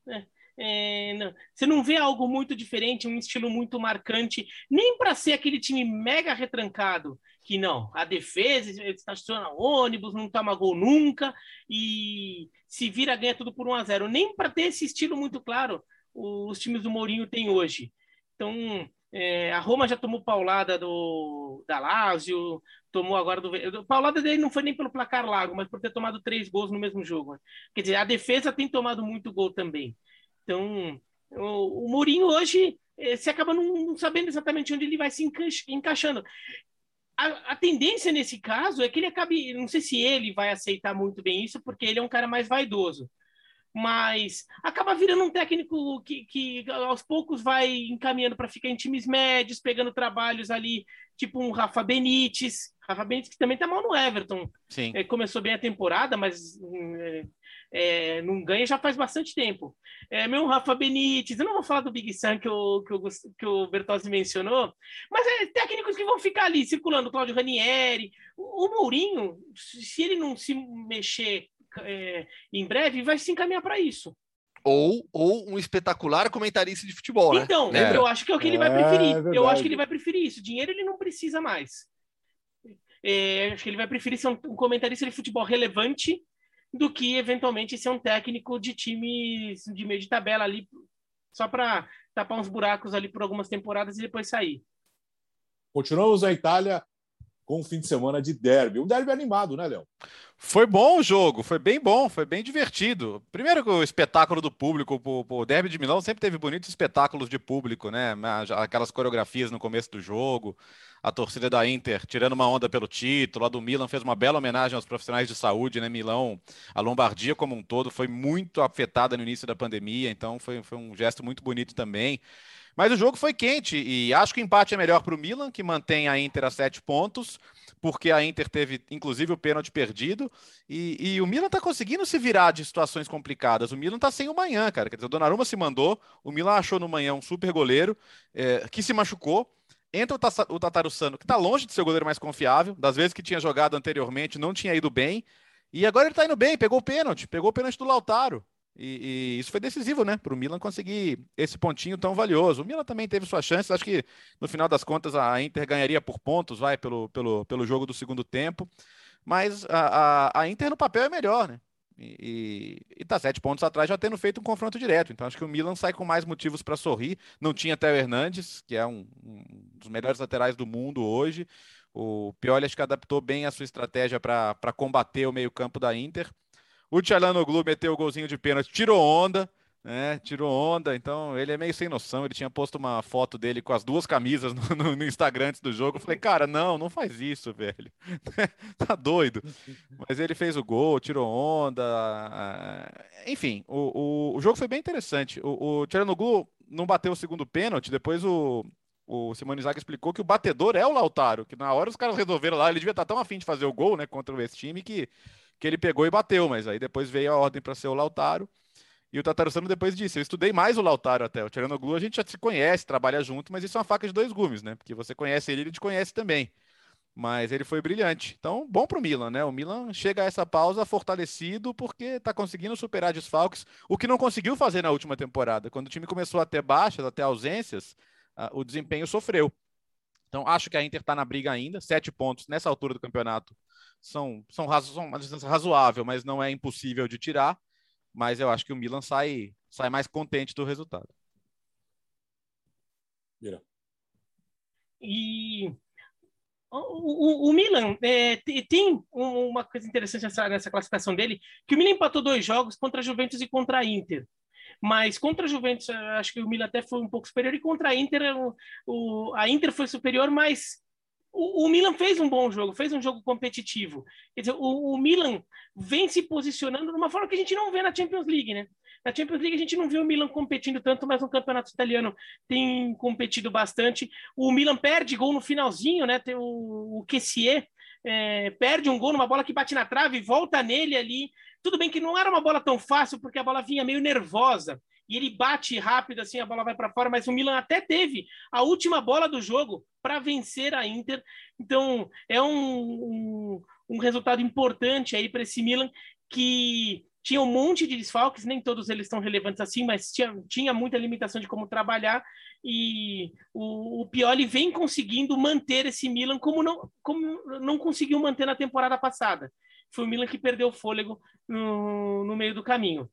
Speaker 4: Né? É, não, você não vê algo muito diferente, um estilo muito marcante, nem para ser aquele time mega retrancado, que não, a defesa estaciona ônibus, não toma gol nunca e se vira ganha tudo por 1 a 0 nem para ter esse estilo muito claro os times do Mourinho têm hoje. Então, é, a Roma já tomou paulada do da Lazio, tomou agora do. Paulada dele não foi nem pelo placar largo, mas por ter tomado três gols no mesmo jogo. Quer dizer, a defesa tem tomado muito gol também. Então, o, o Mourinho hoje é, você acaba não, sabendo exatamente onde ele vai se encaixando. A, a, tendência nesse caso é que ele acabe. Não sei se ele vai aceitar muito bem isso, porque ele é um cara mais vaidoso mas acaba virando um técnico que, que aos poucos vai encaminhando para ficar em times médios, pegando trabalhos ali, tipo um Rafa Benítez. Rafa Benítez que também tá mal no Everton.
Speaker 2: Sim.
Speaker 4: É, começou bem a temporada, mas é, é, não ganha já faz bastante tempo. É, meu Rafa Benítez, eu não vou falar do Big Sam que o, que o, que o Bertozzi mencionou, mas é técnicos que vão ficar ali circulando, Claudio Ranieri, o, o Mourinho, se ele não se mexer é, em breve vai se encaminhar para isso.
Speaker 3: Ou, ou um espetacular comentarista de futebol,
Speaker 4: né? Então, é. eu acho que é o que ele vai preferir. É eu acho que ele vai preferir isso. Dinheiro ele não precisa mais. É, acho que ele vai preferir ser um, um comentarista de futebol relevante do que eventualmente ser um técnico de times de meio de tabela ali, só para tapar uns buracos ali por algumas temporadas e depois sair.
Speaker 1: Continuamos na Itália com um fim de semana de derby. Um derby animado, né, Léo?
Speaker 2: Foi bom o jogo, foi bem bom, foi bem divertido. Primeiro o espetáculo do público, o derby de Milão sempre teve bonitos espetáculos de público, né? Aquelas coreografias no começo do jogo, a torcida da Inter tirando uma onda pelo título, a do Milan fez uma bela homenagem aos profissionais de saúde, né? Milão, a Lombardia como um todo foi muito afetada no início da pandemia, então foi, foi um gesto muito bonito também. Mas o jogo foi quente e acho que o empate é melhor para o Milan, que mantém a Inter a sete pontos, porque a Inter teve inclusive o pênalti perdido e, e o Milan está conseguindo se virar de situações complicadas. O Milan está sem o manhã, cara. Quer dizer, o Donnarumma se mandou, o Milan achou no manhã um super goleiro é, que se machucou. Entra o, Tataru Sano, que está longe de ser o goleiro mais confiável, das vezes que tinha jogado anteriormente, não tinha ido bem. E agora ele está indo bem, pegou o pênalti, pegou o pênalti do Lautaro. E, e, isso foi decisivo, né, para o Milan conseguir esse pontinho tão valioso. O Milan também teve suas chances, acho que no final das contas a Inter ganharia por pontos, vai, pelo, pelo, pelo jogo do segundo tempo, mas a, a, a Inter no papel é melhor, né? E, está sete pontos atrás já tendo feito um confronto direto. Então acho que o Milan sai com mais motivos para sorrir. Não tinha Theo Hernandes, que é um, um, dos melhores laterais do mundo hoje. O Pioli acho que adaptou bem a sua estratégia para combater o meio-campo da Inter. O Tchalanoglu meteu o golzinho de pênalti, tirou onda, né? Tirou onda, então ele é meio sem noção. Ele tinha posto uma foto dele com as duas camisas no, no, no Instagram antes do jogo. Eu falei, cara, não, não faz isso, velho. [LAUGHS] tá doido. Mas ele fez o gol, tirou onda. Enfim, o, o, o jogo foi bem interessante. O, o Tchalanoglu não bateu o segundo pênalti, depois o, o Simone Zaga explicou que o batedor é o Lautaro, que na hora os caras resolveram lá, ele devia estar tão afim de fazer o gol, né, contra esse time que que ele pegou e bateu, mas aí depois veio a ordem para ser o Lautaro. E o Tatarusano depois disse: Eu estudei mais o Lautaro até. O Tcheranoglu a gente já se conhece, trabalha junto, mas isso é uma faca de dois gumes, né? Porque você conhece ele, ele te conhece também. Mas ele foi brilhante. Então, bom para o Milan, né? O Milan chega a essa pausa fortalecido porque está conseguindo superar desfalques, o que não conseguiu fazer na última temporada. Quando o time começou a ter baixas, a ter ausências, o desempenho sofreu. Então, acho que a Inter está na briga ainda. Sete pontos nessa altura do campeonato são, são, razo são uma distância razoável, mas não é impossível de tirar. Mas eu acho que o Milan sai, sai mais contente do resultado.
Speaker 4: Mira. E o, o, o Milan é, tem uma coisa interessante nessa, nessa, classificação dele, que o Milan empatou dois jogos contra a Juventus e contra a Inter. Mas contra a Juventus, acho que o Milan até foi um pouco superior, e contra a Inter, o, a Inter foi superior, mas o, o, Milan fez um bom jogo, fez um jogo competitivo. Quer dizer, o, o Milan vem se posicionando de uma forma que a gente não vê na Champions League, né? Na Champions League a gente não viu o Milan competindo tanto, mas no campeonato italiano tem competido bastante. O Milan perde gol no finalzinho, né? Tem o, o Kessier é, perde um gol numa bola que bate na trave, volta nele ali. Tudo bem que não era uma bola tão fácil, porque a bola vinha meio nervosa. E ele bate rápido, assim, a bola vai para fora, mas o Milan até teve a última bola do jogo para vencer a Inter. Então, é um, um, um resultado importante aí para esse Milan que tinha um monte de desfalques, nem todos eles estão relevantes assim, mas tinha, tinha muita limitação de como trabalhar, e o, o Pioli vem conseguindo manter esse Milan como não, como não conseguiu manter na temporada passada. Foi o Milan que perdeu o fôlego no, no meio do caminho.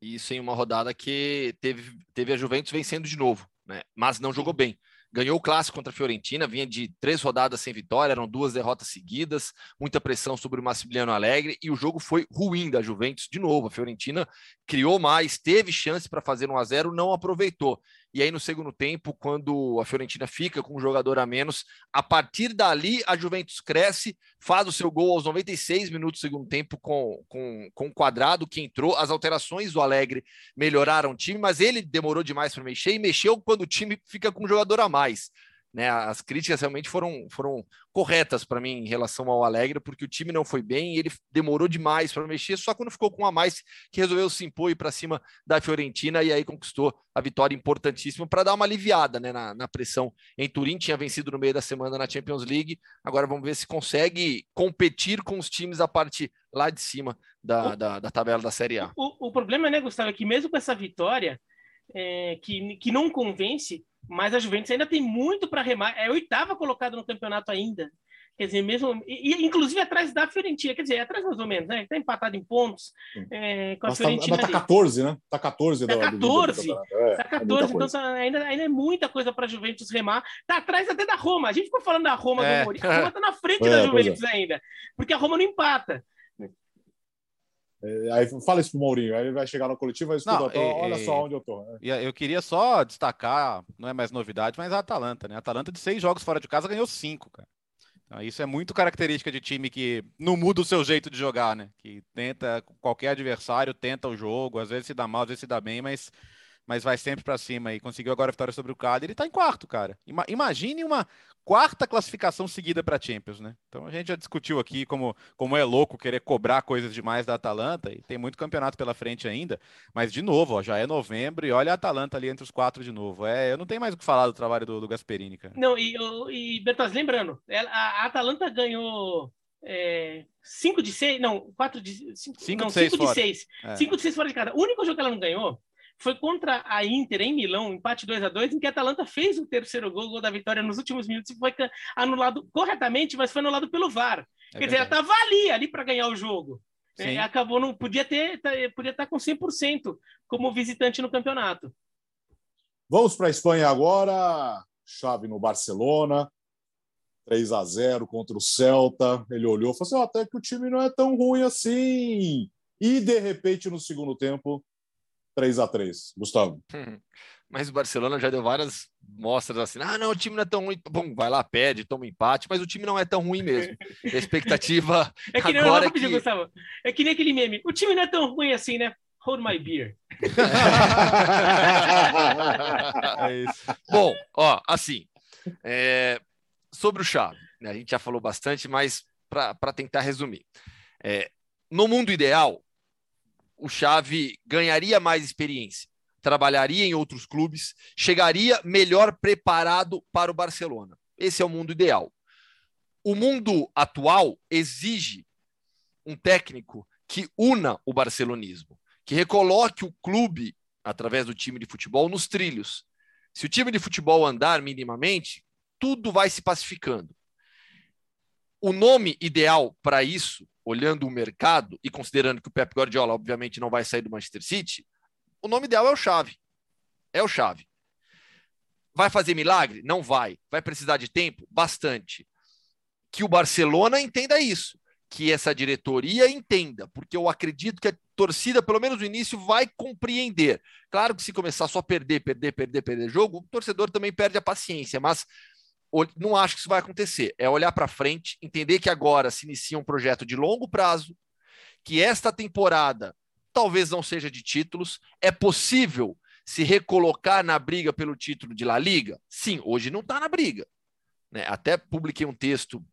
Speaker 3: Isso em uma rodada que teve, teve a Juventus vencendo de novo, né? mas não jogou bem ganhou o clássico contra a Fiorentina, vinha de três rodadas sem vitória, eram duas derrotas seguidas, muita pressão sobre o Massimiliano Alegre e o jogo foi ruim da Juventus de novo. A Fiorentina criou mais, teve chance para fazer um a 0, não aproveitou. E aí, no segundo tempo, quando a Fiorentina fica com um jogador a menos, a partir dali a Juventus cresce, faz o seu gol aos 96 minutos do segundo tempo com, com, com o quadrado que entrou. As alterações do Alegre melhoraram o time, mas ele demorou demais para mexer e mexeu quando o time fica com um jogador a mais. Né, as críticas realmente foram, foram corretas para mim em relação ao Alegre, porque o time não foi bem, ele demorou demais para mexer, só quando ficou com um a mais que resolveu se impor para cima da Fiorentina e aí conquistou a vitória importantíssima para dar uma aliviada né, na, na, pressão em Turim. Tinha vencido no meio da semana na Champions League, agora vamos ver se consegue competir com os times a parte lá de cima da, da, da tabela da Série A.
Speaker 4: O, o, problema, né, Gustavo, é que mesmo com essa vitória, é, que, que não convence, mas a Juventus ainda tem muito para remar. É oitava colocada no campeonato ainda. Quer dizer, mesmo. E, inclusive atrás da Fiorentina, quer dizer, atrás mais ou menos, né? Está empatado em pontos é, com a mas
Speaker 1: tá,
Speaker 4: Fiorentina.
Speaker 1: Está 14, né? Está 14
Speaker 4: Está 14. Está 14, então tá, ainda, ainda é muita coisa para a Juventus remar. Está atrás até da Roma. A gente ficou falando da Roma é. do Mourinho. A Roma está na frente [LAUGHS] é, da Juventus é. ainda, porque a Roma não empata.
Speaker 1: É, aí fala isso pro Mourinho, aí ele vai chegar no coletivo e vai tô, olha só onde eu tô. Né?
Speaker 2: Eu queria só destacar, não é mais novidade, mas a Atalanta, né? A Atalanta de seis jogos fora de casa ganhou cinco, cara. Então, isso é muito característica de time que não muda o seu jeito de jogar, né? Que tenta, qualquer adversário tenta o jogo, às vezes se dá mal, às vezes se dá bem, mas mas vai sempre para cima e conseguiu agora a vitória sobre o Cagliari. Ele está em quarto, cara. Imagine uma quarta classificação seguida para Champions, né? Então a gente já discutiu aqui como, como é louco querer cobrar coisas demais da Atalanta e tem muito campeonato pela frente ainda, mas de novo, ó, já é novembro e olha a Atalanta ali entre os quatro de novo. É, eu não tenho mais o que falar do trabalho do, do Gasperini, cara.
Speaker 4: Não, e, e Bertas, lembrando, a Atalanta ganhou é, cinco de seis, não, quatro de cinco, cinco não, de seis, cinco de seis, é. fora de casa. O único jogo que ela não ganhou foi contra a Inter em Milão, empate 2 a 2 em que a Atalanta fez o terceiro gol, gol da vitória nos últimos minutos e foi anulado corretamente, mas foi anulado pelo VAR. É Quer verdade. dizer, ela estava ali, ali para ganhar o jogo. É, acabou, não podia ter, tá, podia estar tá com 100% como visitante no campeonato.
Speaker 1: Vamos para a Espanha agora. Chave no Barcelona, 3 a 0 contra o Celta. Ele olhou e falou assim: oh, até que o time não é tão ruim assim. E de repente, no segundo tempo, 3 a 3 Gustavo.
Speaker 3: Mas o Barcelona já deu várias mostras assim: ah, não, o time não é tão ruim. Bom, vai lá, pede, toma um empate, mas o time não é tão ruim mesmo. [LAUGHS] A expectativa.
Speaker 4: é que nem, agora é que... Gustavo. É que nem aquele meme: o time não é tão ruim assim, né? Hold my beer. [LAUGHS]
Speaker 3: é isso. Bom, ó, assim, é... sobre o Chave, né, a gente já falou bastante, mas para tentar resumir. É... no mundo ideal, o Xavi ganharia mais experiência, trabalharia em outros clubes, chegaria melhor preparado para o Barcelona. Esse é o mundo ideal. O mundo atual exige um técnico que una o barcelonismo, que recoloque o clube, através do time de futebol, nos trilhos. Se o time de futebol andar minimamente, tudo vai se pacificando. O nome ideal para isso, olhando o mercado e considerando que o Pep Guardiola obviamente não vai sair do Manchester City, o nome ideal é o Chave. É o Chave. Vai fazer milagre? Não vai. Vai precisar de tempo? Bastante. Que o Barcelona entenda isso, que essa diretoria entenda, porque eu acredito que a torcida, pelo menos no início, vai compreender. Claro que se começar só a perder, perder, perder, perder jogo, o torcedor também perde a paciência, mas não acho que isso vai acontecer. É olhar para frente, entender que agora se inicia um projeto de longo prazo, que esta temporada talvez não seja de títulos, é possível se recolocar na briga pelo título de La Liga? Sim, hoje não está na briga. Né? Até publiquei um texto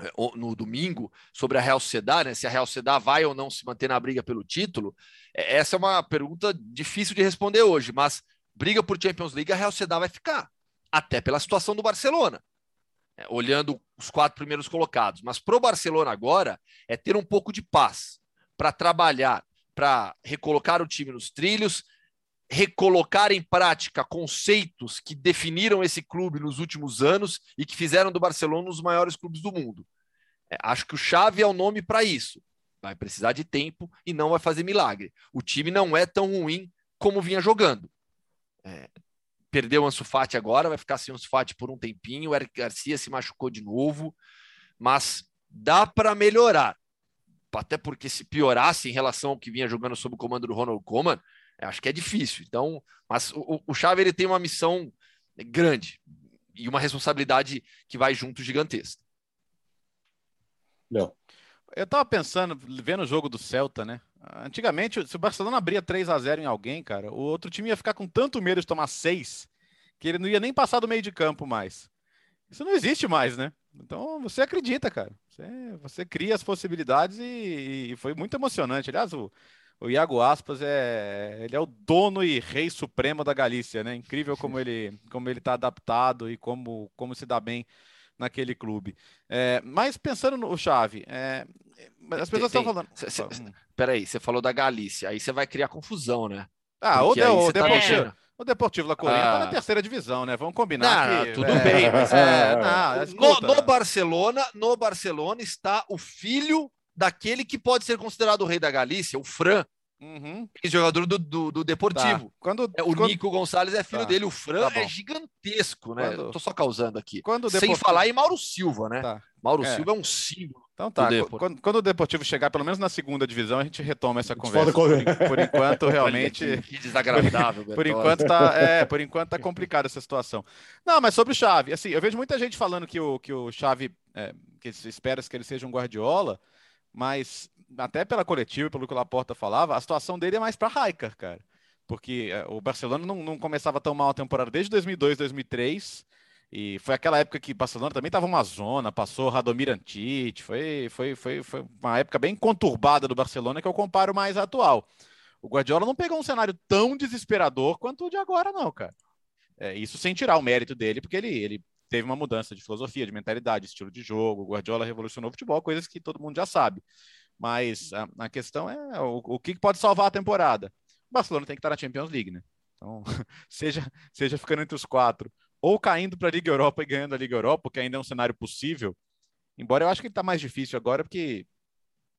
Speaker 3: é, no domingo sobre a Real Sociedade, né? se a Real Sociedade vai ou não se manter na briga pelo título. É, essa é uma pergunta difícil de responder hoje, mas briga por Champions League, a Real Sociedade vai ficar até pela situação do Barcelona, é, olhando os quatro primeiros colocados. Mas para o Barcelona agora é ter um pouco de paz para trabalhar, para recolocar o time nos trilhos, recolocar em prática conceitos que definiram esse clube nos últimos anos e que fizeram do Barcelona um dos maiores clubes do mundo. É, acho que o Chave é o nome para isso. Vai precisar de tempo e não vai fazer milagre. O time não é tão ruim como vinha jogando. É, perdeu o Ansu Fati agora, vai ficar sem o Ansu Fati por um tempinho. O Eric Garcia se machucou de novo, mas dá para melhorar. Até porque se piorasse em relação ao que vinha jogando sob o comando do Ronald Koeman, acho que é difícil. Então, mas o, o Xavi ele tem uma missão grande e uma responsabilidade que vai junto gigantesca.
Speaker 2: Não. Eu tava pensando, vendo o jogo do Celta, né? Antigamente, se o Barcelona abria 3 a 0 em alguém, cara, o outro time ia ficar com tanto medo de tomar 6 que ele não ia nem passar do meio de campo mais. Isso não existe mais, né? Então você acredita, cara. Você, você cria as possibilidades e, e, foi muito emocionante. Aliás, o, o Iago Aspas é ele é o dono e rei supremo da Galícia, né? Incrível como ele como ele está adaptado e como como se dá bem naquele clube. É, mas pensando no Chave, é, as pessoas estão falando. Cê, cê,
Speaker 3: hum. Peraí, você falou da Galícia, aí você vai criar confusão, né?
Speaker 2: Ah, o, de, tá Deportivo, o Deportivo La Coruña ah. tá na terceira divisão, né? Vamos combinar.
Speaker 3: Não, que, tudo é, bem, mas é, não, no, no, Barcelona, no Barcelona está o filho daquele que pode ser considerado o rei da Galícia, o Fran. Uhum. Jogador do, do, do Deportivo. Tá. Quando, é, o quando... Nico Gonçalves é filho tá. dele. O Fran tá é gigantesco, né? Quando... Tô só causando aqui. Quando Sem falar em Mauro Silva, né? Tá. Mauro é. Silva é um símbolo.
Speaker 2: Então tá. Quando, quando, o Deportivo chegar, pelo menos na segunda divisão, a gente retoma essa conversa. Por, por, enquanto, [LAUGHS] realmente.
Speaker 3: que desagradável. [LAUGHS]
Speaker 2: Por, por enquanto tá, é, por enquanto tá [LAUGHS] complicada essa situação. Não, mas sobre o Chave, assim, eu vejo muita gente falando que o, que o Chave, é, que espera que ele seja um Guardiola, mas até pela coletiva, pelo que o Laporta falava, a situação dele é mais para Raikar, cara. Porque é, o Barcelona não, não começava tão mal a temporada desde 2002, 2003. E foi aquela época que Barcelona também estava uma zona, passou Radomir Antit, foi, foi, foi, foi uma época bem conturbada do Barcelona que eu comparo mais à atual. O Guardiola não pegou um cenário tão desesperador quanto o de agora, não, cara. É, isso sem tirar o mérito dele, porque ele, ele teve uma mudança de filosofia, de mentalidade, estilo de jogo. O Guardiola revolucionou o futebol, coisas que todo mundo já sabe. Mas a, a questão é o, o, que pode salvar a temporada. O Barcelona tem que estar na Champions League, né? Então, [LAUGHS] seja, seja ficando entre os quatro, ou caindo para a Liga Europa e ganhando a Liga Europa, que ainda é um cenário possível. Embora eu acho que está mais difícil agora, porque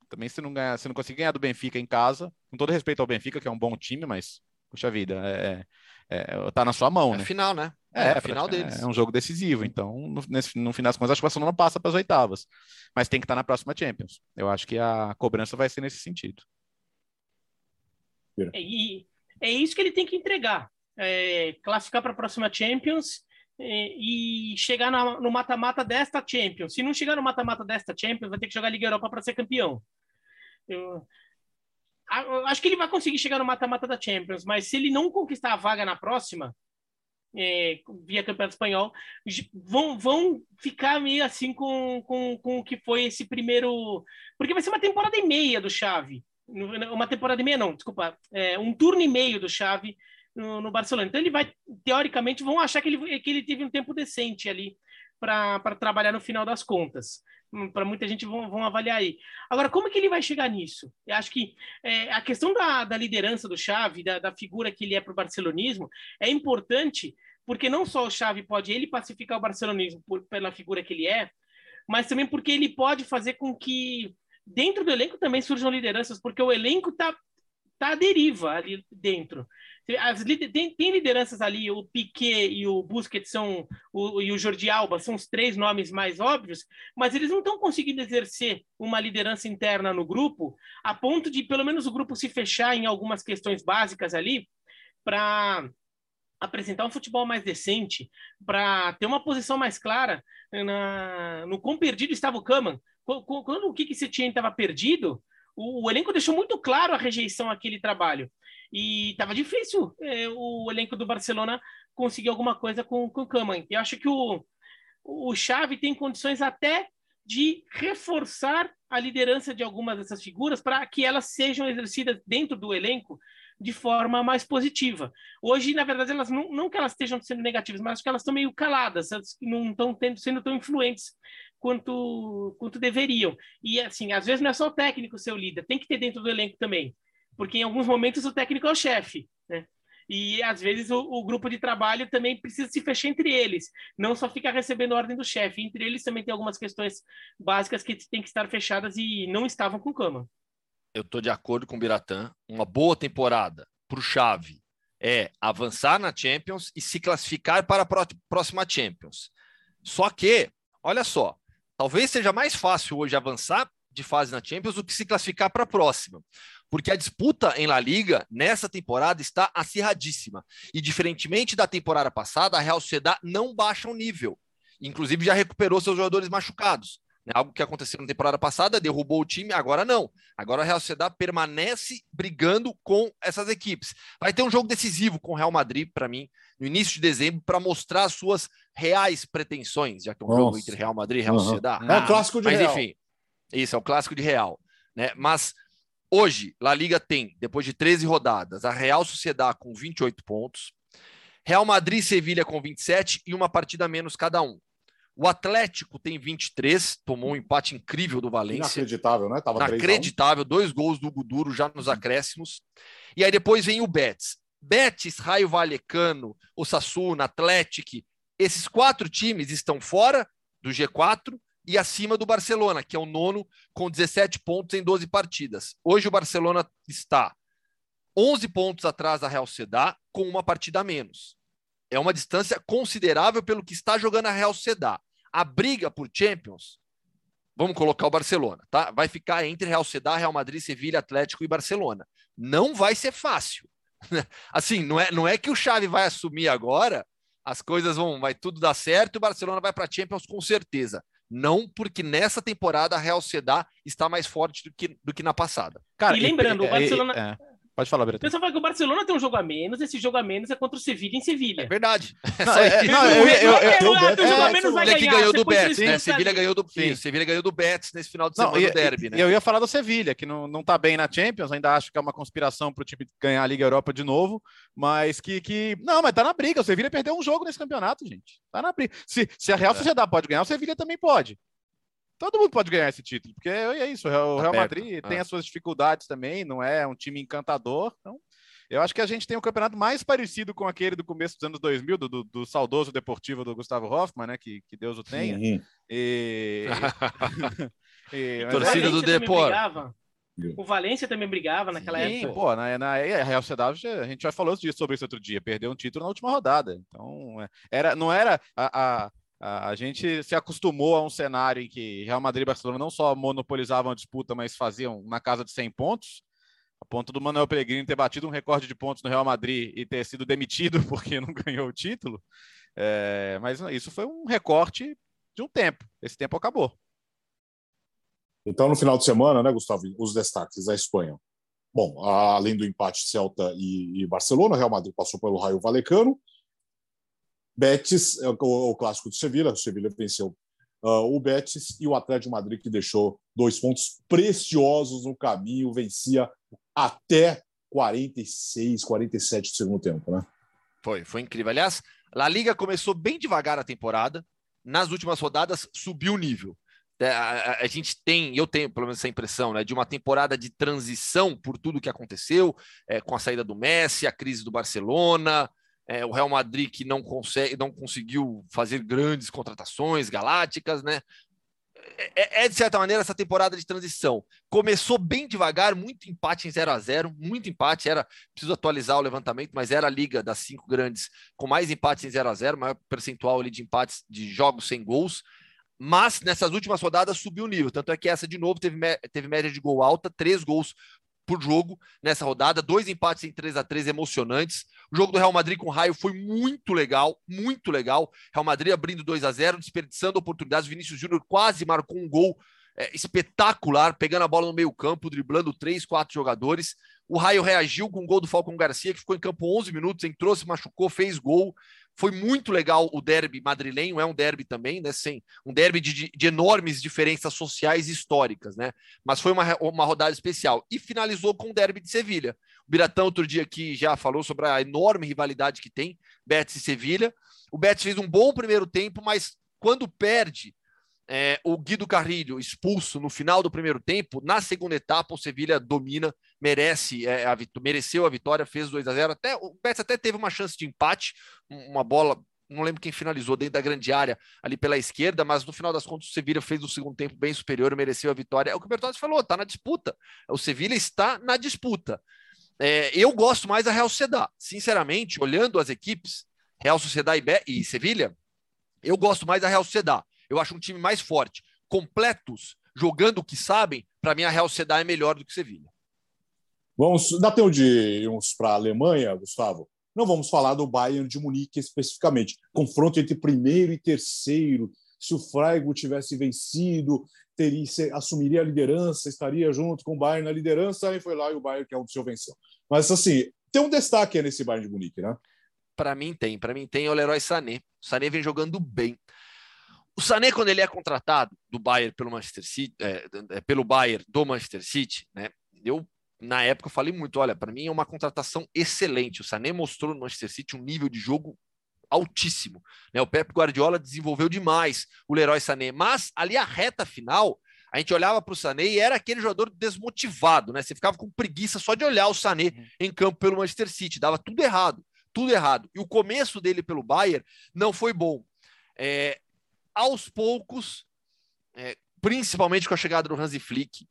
Speaker 2: também se não, ganhar, se não conseguir ganhar do Benfica em casa, com todo respeito ao Benfica, que é um bom time, mas, puxa vida, é, é, tá na sua mão,
Speaker 3: é
Speaker 2: né?
Speaker 3: final, né?
Speaker 2: É, é a final deles. É um jogo decisivo, então no, nesse, no final das contas acho que o Barcelona passa para as oitavas, mas tem que estar tá na próxima Champions. Eu acho que a cobrança vai ser nesse sentido.
Speaker 4: É, e é isso que ele tem que entregar, é, classificar para a próxima Champions é, e chegar na, no mata-mata desta Champions. Se não chegar no mata-mata desta Champions, vai ter que jogar a Liga Europa para ser campeão. Eu acho que ele vai conseguir chegar no mata-mata da Champions, mas se ele não conquistar a vaga na próxima, é, via Campeonato Espanhol, vão, vão ficar meio assim com, com, com o que foi esse primeiro. Porque vai ser uma temporada e meia do Chave. uma temporada e meia, não, desculpa, é, um turno e meio do Xavi no, no, Barcelona. Então ele vai, teoricamente, vão achar que ele, que ele teve um tempo decente ali para trabalhar no final das contas. Para muita gente vão, vão, avaliar aí. Agora, como que ele vai chegar nisso? Eu acho que é, a questão da, da, liderança do Xavi, da, da figura que ele é para o barcelonismo, é importante porque não só o Xavi pode ele pacificar o barcelonismo por, pela figura que ele é, mas também porque ele pode fazer com que dentro do elenco também surjam lideranças, porque o elenco está tá à deriva ali dentro. As, tem, tem, lideranças ali, o Piquet e o Busquets são, o, e o Jordi Alba são os três nomes mais óbvios, mas eles não estão conseguindo exercer uma liderança interna no grupo, a ponto de pelo menos o grupo se fechar em algumas questões básicas ali, para apresentar um futebol mais decente, para ter uma posição mais clara na, no quão perdido estava o Kaman. Quando o Kiki Setien estava perdido, o, o, elenco deixou muito claro a rejeição àquele trabalho. E estava difícil é, o elenco do Barcelona conseguir alguma coisa com, com o Kaman. Eu acho que o, o Xavi tem condições até de reforçar a liderança de algumas dessas figuras para que elas sejam exercidas dentro do elenco de forma mais positiva. Hoje, na verdade, elas não, não que elas estejam sendo negativas, mas acho que elas estão meio caladas, elas não estão tendo, sendo tão influentes quanto, quanto deveriam. E, assim, às vezes não é só o técnico ser o líder, tem que ter dentro do elenco também, porque em alguns momentos o técnico é o chefe, né? E às vezes o, o, grupo de trabalho também precisa se fechar entre eles, não só ficar recebendo ordem do chefe. Entre eles também tem algumas questões básicas que têm que estar fechadas e não estavam com cama
Speaker 3: eu estou de acordo com o Biratã. Uma boa temporada para o Chave é avançar na Champions e se classificar para a próxima Champions. Só que, olha só, talvez seja mais fácil hoje avançar de fase na Champions do que se classificar para a próxima. Porque a disputa em La Liga nessa temporada está acirradíssima. E diferentemente da temporada passada, a Real Sociedad não baixa o nível. Inclusive já recuperou seus jogadores machucados. Né? Algo que aconteceu na temporada passada, derrubou o time, agora não. Agora a Real Sociedad permanece brigando com essas equipes. Vai ter um jogo decisivo com o Real Madrid, para mim, no início de dezembro, para mostrar as suas reais pretensões, já que é um Nossa. jogo entre Real Madrid e Real uhum. Sociedad.
Speaker 1: É o clássico de
Speaker 3: Mas,
Speaker 1: Real.
Speaker 3: enfim, isso, é o clássico de Real. Né? Mas hoje, La Liga tem, depois de 13 rodadas, a Real Sociedad com 28 pontos, Real Madrid e Sevilha com 27 e uma partida menos cada um. O Atlético tem 23, tomou um empate incrível do Valência.
Speaker 1: Inacreditável, né?
Speaker 3: Tava Inacreditável, dois gols do Guduro já nos acréscimos. E aí depois vem o Betis. Betis, Raio Valecano, Osasuna, Atlético, esses quatro times estão fora do G4 e acima do Barcelona, que é o nono, com 17 pontos em 12 partidas. Hoje o Barcelona está 11 pontos atrás da Real Sedá, com uma partida a menos é uma distância considerável pelo que está jogando a Real Sociedad. A briga por Champions, vamos colocar o Barcelona, tá? Vai ficar entre Real Sociedad, Real Madrid, Sevilha, Atlético e Barcelona. Não vai ser fácil. [LAUGHS] Assim, não é, não é que o Xavi vai assumir agora, as coisas vão, vai tudo dar certo e o Barcelona vai para Champions com certeza. Não porque nessa temporada a Real Sociedad está mais forte do que, do que na passada.
Speaker 4: Cara, e lembrando, e, o Barcelona.
Speaker 2: É, é. Pode falar, Brito.
Speaker 4: O pessoal fala que o Barcelona tem um jogo a menos, esse jogo a menos é contra o Sevilha em Sevilha.
Speaker 3: É verdade. [LAUGHS]
Speaker 2: Não, é, não, eu, eu, eu,
Speaker 3: eu, que ganhou do Betis, né? Sevilha ganhou do, sim, Sevilha ganhou do Betis nesse final de semana não, do derby, né?
Speaker 2: Eu ia falar do Sevilha, que não, não tá bem na Champions, ainda acho que é uma conspiração para o time ganhar a Liga Europa de novo, mas que, que... Não, mas tá na briga, o Sevilha perdeu um jogo nesse campeonato, gente. Tá na briga. Se, se a Real é. Sociedade pode ganhar, o Sevilha também pode. Todo mundo pode ganhar esse título, porque é isso. O Real tá Madrid tem as suas dificuldades também, não é um time encantador. Então, eu acho que a gente tem um campeonato mais parecido com aquele do começo dos anos 2000, do, do, do saudoso deportivo do Gustavo Hoffmann, né? Que, que Deus o tenha. Uhum. E...
Speaker 3: e... [LAUGHS] Torcida do Depor.
Speaker 4: O Valência também brigava naquela Sim, época.
Speaker 2: Pô, na, na a Real Sociedade, a gente já falou sobre isso outro dia, perdeu um título na última rodada. Então, é, era, não era a, a, a gente se acostumou a um cenário em que Real Madrid e Barcelona não só monopolizavam a disputa, mas faziam na casa de 100 pontos a ponto do Manuel Pellegrini ter batido um recorde de pontos no Real Madrid e ter sido demitido [LAUGHS] porque não ganhou o título. É, mas isso foi um recorte de um tempo. Esse tempo acabou.
Speaker 1: Então, no final de semana, né, Gustavo, os destaques da Espanha. Bom, além do empate Celta e, Barcelona, Real Madrid passou pelo Raio Valecano. Betis, é o, o clássico de Sevilha, o Sevilha venceu uh, o Betis e o Atlético de Madrid, que deixou dois pontos preciosos no caminho, vencia até 46, 47 do segundo tempo, né?
Speaker 3: Foi, foi incrível. Aliás, a Liga começou bem devagar a temporada, nas últimas rodadas subiu o nível. É, a, a, a, gente tem, eu tenho pelo menos essa impressão, né, de uma temporada de transição por tudo que aconteceu, é, com a saída do Messi, a crise do Barcelona, é, o Real Madrid que não consegue, não conseguiu fazer grandes contratações galácticas, né? É, é, de certa maneira essa temporada de transição. Começou bem devagar, muito empate em 0 a 0 muito empate. Era preciso atualizar o levantamento, mas era a liga das cinco grandes com mais empates em 0 a 0 maior percentual ali de empates de jogos sem gols. Mas nessas últimas rodadas subiu o nível. Tanto é que essa de novo teve, teve média de gol alta, três gols por jogo nessa rodada, dois empates em 3 a 3 emocionantes. O jogo do Real Madrid com o Raio foi muito legal, muito legal. Real Madrid abrindo 2 a 0, desperdiçando oportunidades. Vinícius Júnior quase marcou um gol é, espetacular, pegando a bola no meio-campo, driblando três, quatro jogadores. O Raio reagiu com o gol do Falcão Garcia, que ficou em campo 11 minutos, entrou, se machucou, fez gol. Foi muito legal o derby madrilenho, é um derby também, né? Sem, um derby de, de enormes diferenças sociais e históricas, né? Mas foi uma, uma rodada especial. E finalizou com o derby de Sevilha. O Biratão, outro dia aqui, já falou sobre a enorme rivalidade que tem Betis e Sevilha. O Betis fez um bom primeiro tempo, mas quando perde é, o Guido Carrilho expulso no final do primeiro tempo, na segunda etapa o Sevilha domina, merece é, a mereceu a vitória, fez 2 a 0 até o Betis até teve uma chance de empate, uma bola não lembro quem finalizou dentro da grande área ali pela esquerda, mas no final das contas o Sevilha fez o segundo tempo bem superior, mereceu a vitória. É o que o Bertozzi falou, está na disputa. O Sevilha está na disputa. É, eu gosto mais da Real Sociedad, sinceramente, olhando as equipes, Real Sociedad e, e Sevilha, eu gosto mais da Real Sociedad. Eu acho um time mais forte. Completos, jogando o que sabem, para mim a Real Sociedad é melhor do que Sevilha.
Speaker 1: Vamos, dá tempo de irmos para a Alemanha, Gustavo? Não vamos falar do Bayern de Munique especificamente. Confronto entre primeiro e terceiro. Se o Freiburg tivesse vencido, teria, assumiria a liderança, estaria junto com o Bayern na liderança, e foi lá e o Bayern que é o seu venceu. Mas assim, tem um destaque nesse Bayern de Munique, né?
Speaker 3: Para mim tem, para mim tem o Leroy Sané. O Sané vem jogando bem. O Sané, quando ele é contratado do Bayern pelo Manchester City, é, é, pelo Bayern do Manchester City, né? Eu na época falei muito, olha, para mim é uma contratação excelente. O Sané mostrou no Manchester City um nível de jogo altíssimo, né? O Pep Guardiola desenvolveu demais o Leroy Sané, mas ali a reta final, a gente olhava para o Sané e era aquele jogador desmotivado, né? Você ficava com preguiça só de olhar o Sané uhum. em campo pelo Manchester City, dava tudo errado, tudo errado. E o começo dele pelo Bayern não foi bom. É, aos poucos, é, principalmente com a chegada do Hansi Flick,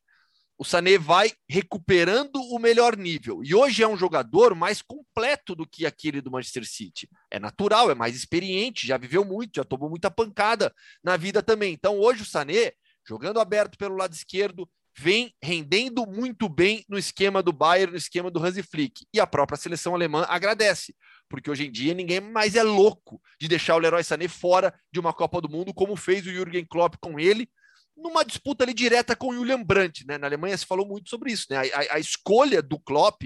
Speaker 3: o Sané vai recuperando o melhor nível. E hoje é um jogador mais completo do que aquele do Manchester City. É natural, é mais experiente, já viveu muito, já tomou muita pancada na vida também. Então hoje o Sané, jogando aberto pelo lado esquerdo, vem rendendo muito bem no esquema do Bayern, no esquema do Hansi Flick. E a própria seleção alemã agradece, porque hoje em dia ninguém mais é louco de deixar o Leroy Sané fora de uma Copa do Mundo, como fez o Jürgen Klopp com ele, numa disputa ali direta com o Julian Brandt, né? Na Alemanha se falou muito sobre isso, né? A, a, a escolha do Klopp,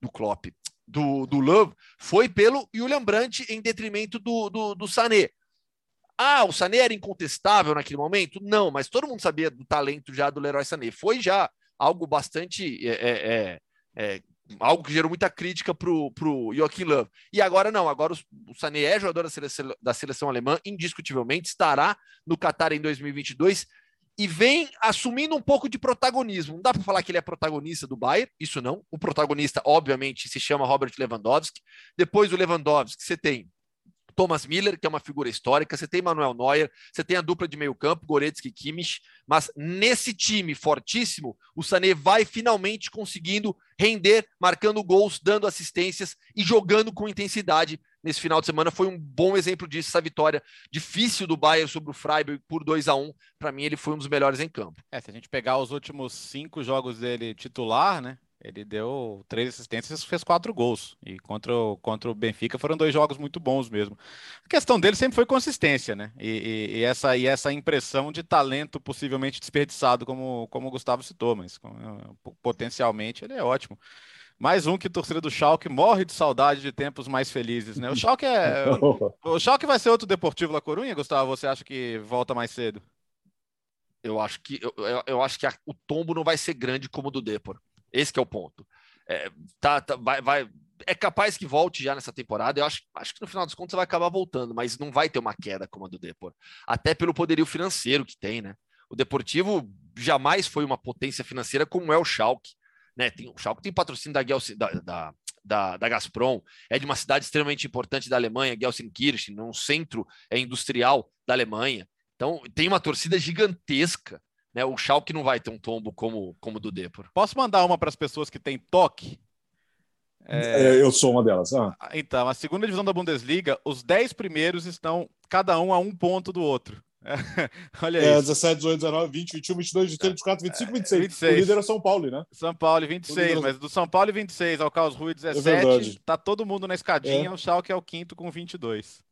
Speaker 3: do Klopp, do, do Love, foi pelo Julian Brandt em detrimento do, do, do Sané. Ah, o Sané era incontestável naquele momento? Não, mas todo mundo sabia do talento já do Leroy Sané. Foi já algo bastante. É, é, é, é algo que gerou muita crítica para o Joaquim Love. E agora não, agora o, o Sané é jogador da seleção, da seleção alemã, indiscutivelmente, estará no Qatar em 2022 e vem assumindo um pouco de protagonismo. Não dá para falar que ele é protagonista do Bayern, isso não. O protagonista, obviamente, se chama Robert Lewandowski. Depois do Lewandowski, você tem Thomas Miller, que é uma figura histórica, você tem Manuel Neuer, você tem a dupla de meio campo, Goretzky e Kimmich, mas nesse time fortíssimo, o Sané vai finalmente conseguindo render, marcando gols, dando assistências e jogando com intensidade nesse final de semana. Foi um bom exemplo disso, essa vitória difícil do Bayern sobre o Freiburg por 2 a 1 Para mim, ele foi um dos melhores em campo.
Speaker 2: É, se a gente pegar os últimos cinco jogos dele titular, né? Ele deu três assistências e fez quatro gols. E contra o, contra o Benfica foram dois jogos muito bons mesmo. A questão dele sempre foi consistência, né? E, e, e essa, e essa impressão de talento possivelmente desperdiçado, como, como o Gustavo citou, mas potencialmente ele é ótimo. Mais um que torcida do Schalke morre de saudade de tempos mais felizes, né? O Schalke é... [LAUGHS] o Schalke vai ser outro Deportivo La Corunha, Gustavo? Você acha que volta mais cedo?
Speaker 3: Eu acho que, eu, eu acho que a, o tombo não vai ser grande como o do Depor. Esse é o ponto. É, tá, tá, vai, vai, é capaz que volte já nessa temporada. Eu acho, acho que no final dos contos vai acabar voltando, mas não vai ter uma queda como a do Depor. Até pelo poderio financeiro que tem, né? O Deportivo jamais foi uma potência financeira como é o Schalke. Né? Tem, o Schalke tem patrocínio da, da, da, da, da Gazprom, é de uma cidade extremamente importante da Alemanha, Gelsenkirchen, num centro é, industrial da Alemanha. Então, tem uma torcida gigantesca. Né? O Schalke não vai ter um tombo como, como o do Depor.
Speaker 2: Posso mandar uma para as pessoas que têm toque?
Speaker 1: É... Eu sou uma delas. Ah.
Speaker 2: Então, a segunda divisão da Bundesliga, os 10 primeiros estão cada um a um ponto do outro.
Speaker 1: Olha é, isso. 17, 18, 19, 20, 21, 22, 23, 24, 25, 26. 26. O líder é São Paulo, né?
Speaker 2: São Paulo 26, é mas do São Paulo 26 ao Carlos Rui 17, é tá todo mundo na escadinha, é. o Schalke é o quinto com 22.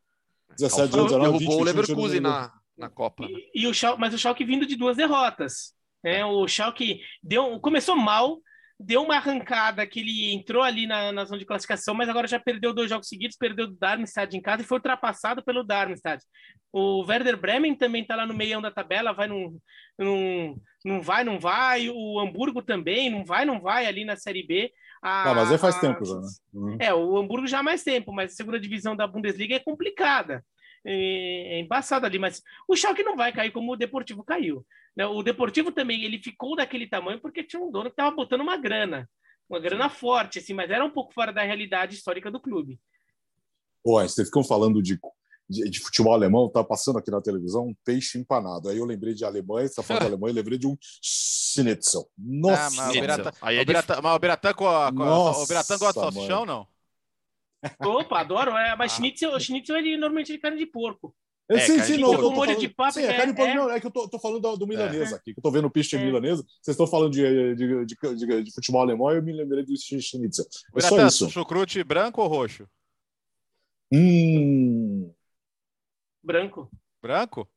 Speaker 1: 17, 18, 19, 20,
Speaker 3: o Leverkusen na, na Copa.
Speaker 4: E, e, o Schalke, mas o Schalke vindo de duas derrotas. Né? O Schalke deu, começou mal, deu uma arrancada que ele entrou ali na, na zona de classificação, mas agora já perdeu dois jogos seguidos, perdeu o Darmstadt em casa e foi ultrapassado pelo Darmstadt. O Werder Bremen também está lá no meião da tabela, vai num, num, não vai, não vai. O Hamburgo também não vai, não vai ali na Série B.
Speaker 1: A, ah, mas aí faz a, tempo já, né?
Speaker 4: Uhum. É, o Hamburgo já há mais tempo, mas a segunda divisão da Bundesliga é complicada. É, é embaçado ali, mas o Schalke não vai cair como o Deportivo caiu. Né? O Deportivo também, ele ficou daquele tamanho porque tinha um dono que estava botando uma grana, uma grana forte, assim, mas era um pouco fora da realidade histórica do clube.
Speaker 1: Pô, vocês ficam falando de, de, de, futebol alemão, tá passando aqui na televisão um peixe empanado. Aí eu lembrei de Alemanha, você tá falando de Alemanha, eu lembrei de um Schnitzel. Nossa! Ah,
Speaker 2: mas o Biratã, é com a, com a, o Biratã gosta de salsichão, não?
Speaker 4: Opa, adoro. É, mas ah. schnitzel, schnitzel ele normalmente é de carne de porco.
Speaker 1: É, sim, sim, não, molho de papo. Sim, é, carne de porco. É... Não, é que eu tô, tô falando do, do milanês é. aqui, que eu tô vendo o piche é. milanesa. Vocês estão falando de, de, de, de, de futebol alemão, eu me lembrei do schnitzel. É só isso.
Speaker 2: Chucrute branco ou roxo?
Speaker 1: Hum.
Speaker 4: Branco.
Speaker 2: Branco?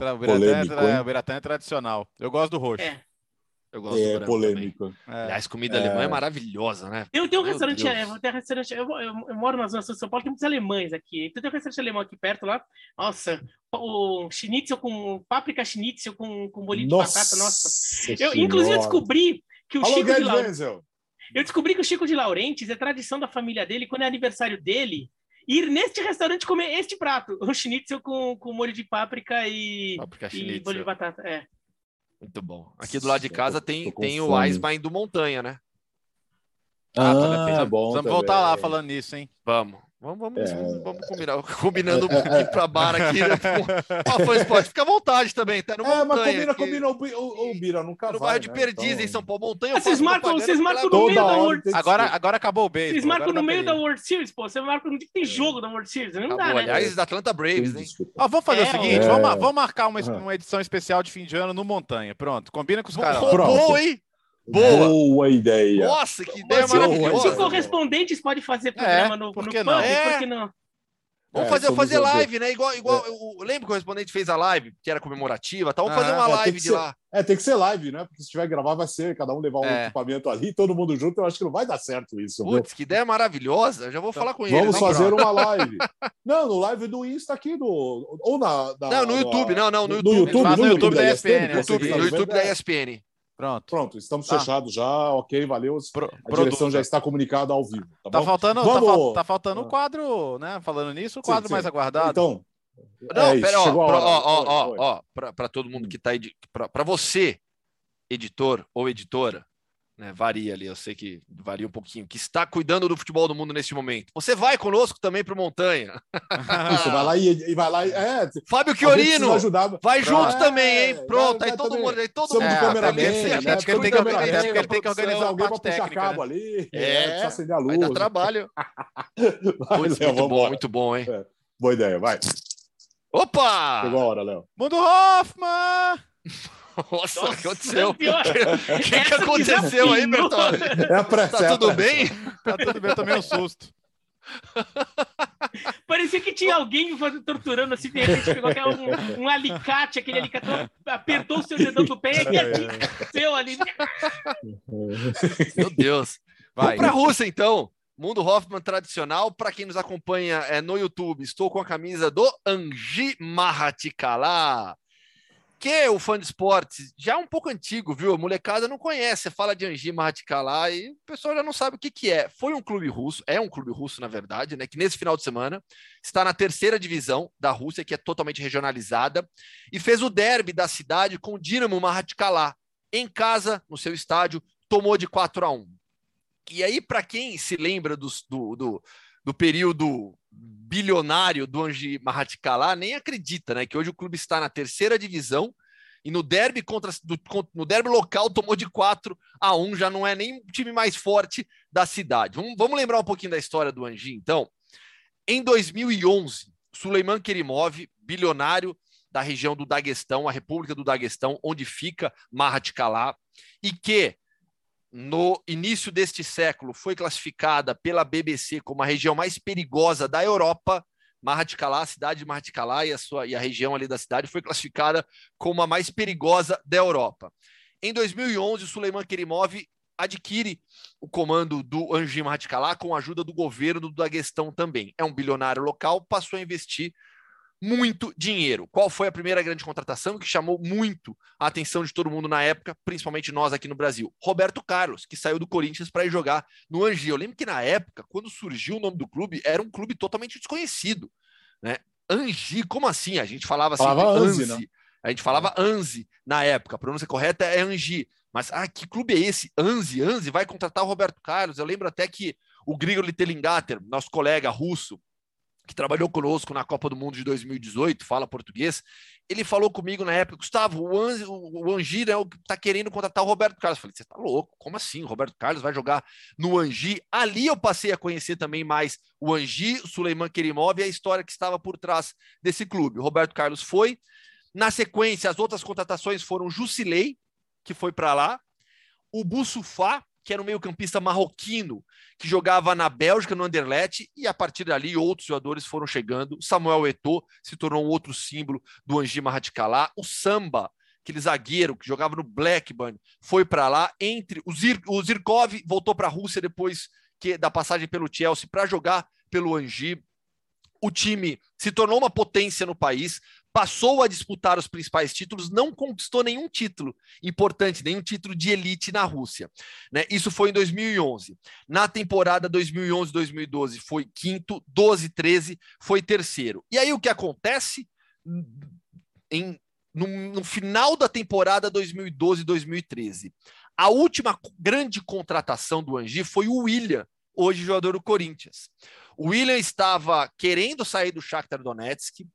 Speaker 2: O Biratã, é, o Biratã é tradicional. Eu gosto do roxo. É.
Speaker 1: Eu gosto é polêmico.
Speaker 3: É. Aliás, comida é. alemã é maravilhosa, né?
Speaker 4: Eu tenho um restaurante, eu, tenho um restaurante eu, eu, eu, moro na zona sul de São Paulo, tem muitos alemães aqui. Então tem um restaurante alemão aqui perto lá. Nossa, o schnitzel com páprica schnitzel com, com bolinho nossa de batata, nossa. Eu, inclusive, eu descobri que o Chico de Laurentiis. Eu descobri que o Chico de Laurentiis é tradição da família dele, quando é aniversário dele, ir neste restaurante comer este prato, o schnitzel com, com molho de páprica e, páprica e bolinho de batata. É.
Speaker 3: Muito bom. Aqui do lado de casa tem, tem o Eisbein do Montanha, né?
Speaker 1: Ah, ah bom.
Speaker 2: Vamos voltar lá falando nisso, hein?
Speaker 3: Vamos. Vamos, vamos, é... vamos combinar, [LAUGHS] combinando um pouquinho para bar aqui. Né? [LAUGHS] Ah, foi pode ficar à vontade também, tá no
Speaker 1: É, mas combina, aqui. combina o, o, o Bira, nunca
Speaker 3: no
Speaker 1: vai.
Speaker 3: bairro de né? Perdiz, então... em São Paulo, Montanha.
Speaker 4: Ah, vocês marcam, vocês marcam no meio da World
Speaker 2: Series. Agora, agora acabou o beijo.
Speaker 4: Vocês marcam no meio da World Series, pô. Você marca no dia que tem jogo da World Series. Não acabou. dá, né?
Speaker 3: Aliás, da Atlanta Braves, hein?
Speaker 2: Ó, vamos fazer é, o seguinte: é... vamos, vamos marcar uma, uma edição especial de fim de ano no Montanha. Pronto, combina com os caras.
Speaker 3: Pronto, hein?
Speaker 1: Boa. Boa ideia.
Speaker 3: Nossa, que ideia maravilhosa.
Speaker 4: Se correspondentes pode fazer programa é, no, por que no não?
Speaker 3: É. Por que não? Vamos é, fazer, fazer live, né? Igual, igual é. eu, lembro que o correspondente fez a live, que era comemorativa, tá? Vamos ah, fazer uma é, live de
Speaker 1: ser,
Speaker 3: lá.
Speaker 1: É, tem que ser live, né? Porque se tiver gravar, vai ser cada um levar um é. equipamento ali, todo mundo junto. Eu acho que não vai dar certo isso.
Speaker 3: Putz, que ideia maravilhosa. Eu já vou então, falar com ele.
Speaker 1: Vamos fazer uma live. [LAUGHS] não, no live do Insta aqui, do, ou na.
Speaker 3: na não, no YouTube, não, não, no
Speaker 1: YouTube. No YouTube,
Speaker 2: no YouTube da ESPN.
Speaker 3: No YouTube da ESPN.
Speaker 2: Pronto.
Speaker 1: Pronto, estamos tá. fechados já, ok, valeu. Pro, a direção já está comunicada ao vivo. Tá,
Speaker 2: tá faltando, tá Vamos... tá, tá faltando o um quadro, né? Falando nisso, o quadro sim, mais sim. aguardado.
Speaker 1: Então.
Speaker 3: Não, é pera, ó, ó, ó, ó, para todo mundo que está aí, para você, editor ou editora, né, varia ali, eu sei que varia um pouquinho, que está cuidando do futebol do mundo neste momento. Você vai conosco também para Montanha. [LAUGHS]
Speaker 1: Isso, vai lá e, e vai lá. E, é,
Speaker 3: Fábio Chiorino, vai junto é, também, hein? Pronto, aí todo mundo, aí todo mundo.
Speaker 1: É, cameraman,
Speaker 2: né? Que ele tem que, ele tem que organizar alguém para puxar
Speaker 1: cabo né? ali.
Speaker 3: É, acender a luz. vai dar trabalho. [LAUGHS] vai, Putz, Léo, muito bom, muito bom, hein? É,
Speaker 1: boa ideia, vai.
Speaker 3: Opa!
Speaker 1: Chegou a hora, Léo.
Speaker 2: Mundo Hoffman!
Speaker 3: Nossa, o que aconteceu? O [LAUGHS] que, que aconteceu aí, Bertone?
Speaker 1: É a
Speaker 3: tá tudo bem?
Speaker 2: Tá tudo bem, eu tomei um susto.
Speaker 4: Parecia que tinha alguém torturando assim, de repente pegou um, um, alicate, aquele alicate, apertou o seu dedão do pé e aconteceu ali.
Speaker 3: Meu Deus. Vai. Vamos pra Rússia, então. Mundo Hoffman tradicional. Para quem nos acompanha é, no YouTube, estou com a camisa do Anji Mahatikala. Que o fã de esportes, já é um pouco antigo, viu? A molecada não conhece. Você fala de Angi Mahatkalar e o pessoal já não sabe o que, que é. Foi um clube russo, é um clube russo, na verdade, né? Que nesse final de semana está na terceira divisão da Rússia, que é totalmente regionalizada, e fez o derby da cidade com o Dinamo Mahatkalar. Em casa, no seu estádio, tomou de 4 a 1. E aí, para quem se lembra do, do, do período bilionário do Anji Mahatkalar nem acredita, né? Que hoje o clube está na terceira divisão e no derby contra no derby local tomou de 4 a 1, já não é nem o time mais forte da cidade. Vamos, vamos lembrar um pouquinho da história do Anji, então. Em 2011, Suleiman Kerimov, bilionário da região do Daguestão, a República do Daguestão, onde fica Mahatkalar, e que no início deste século, foi classificada pela BBC como a região mais perigosa da Europa. Mahatkalar, a cidade de Mahatkalar e a, sua, e a região ali da cidade foi classificada como a mais perigosa da Europa. Em 2011, Suleiman Kerimov adquire o comando do Anjim Mahatkalar com a ajuda do governo do Daguestão também. É um bilionário local, passou a investir muito dinheiro. Qual foi a primeira grande contratação que chamou muito a atenção de todo mundo na época, principalmente nós aqui no Brasil? Roberto Carlos, que saiu do Corinthians para ir jogar no Angi. Eu lembro que na época, quando surgiu o nome do clube, era um clube totalmente desconhecido. Né? Angi, como assim? A gente falava assim, falava Anzi, Anzi. Né? A gente falava Anzi na época, a pronúncia correta é Angi. Mas, ah, que clube é esse? Anzi, Anzi vai contratar o Roberto Carlos. Eu lembro até que o Grigori Telingater, nosso colega russo, que trabalhou conosco na Copa do Mundo de 2018, fala português, ele falou comigo na época, Gustavo, o, o Angi é que está querendo contratar o Roberto Carlos. Eu falei, você está louco? Como assim? O Roberto Carlos vai jogar no Angi? Ali eu passei a conhecer também mais o Angi, o Suleiman Kerimov e a história que estava por trás desse clube. O Roberto Carlos foi. Na sequência, as outras contratações foram Jusilei, que foi para lá, o Bussufá, que era um meio-campista marroquino, que jogava na Bélgica, no Anderlecht, e a partir dali outros jogadores foram chegando. Samuel Eto'o se tornou um outro símbolo do Angi Mahatkalar. O Samba, aquele zagueiro que jogava no Blackburn, foi para lá. Entre o, Zir, o Zirkov voltou para a Rússia depois que da passagem pelo Chelsea para jogar pelo Angi. O time se tornou uma potência no país, passou a disputar os principais títulos, não conquistou nenhum título importante, nenhum título de elite na Rússia. Né? Isso foi em 2011. Na temporada 2011-2012 foi quinto, 12-13 foi terceiro. E aí o que acontece em, no, no final da temporada 2012-2013? A última grande contratação do Angi foi o William, hoje jogador do Corinthians. O William estava querendo sair do Shakhtar Donetsk,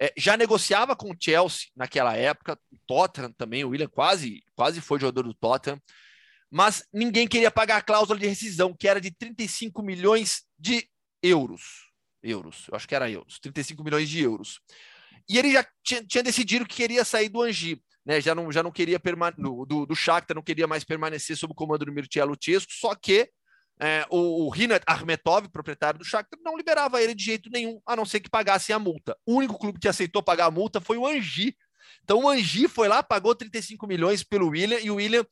Speaker 3: é, já negociava com o Chelsea naquela época, o Tottenham também, o William quase, quase foi jogador do Tottenham, mas ninguém queria pagar a cláusula de rescisão, que era de 35 milhões de euros. Euros, eu acho que era euros, 35 milhões de euros. E ele já tinha, tinha decidido que queria sair do Angi, né? Já não, já não queria permanecer do, do Shakhtar, não queria mais permanecer sob o comando do Mircea Luchescu, só que é, o, o Rinat Armetov, proprietário do Shakhtar, não liberava ele de jeito nenhum, a não ser que pagasse a multa. O único clube que aceitou pagar a multa foi o Angi. Então o Angi foi lá, pagou 35 milhões pelo William, e o William,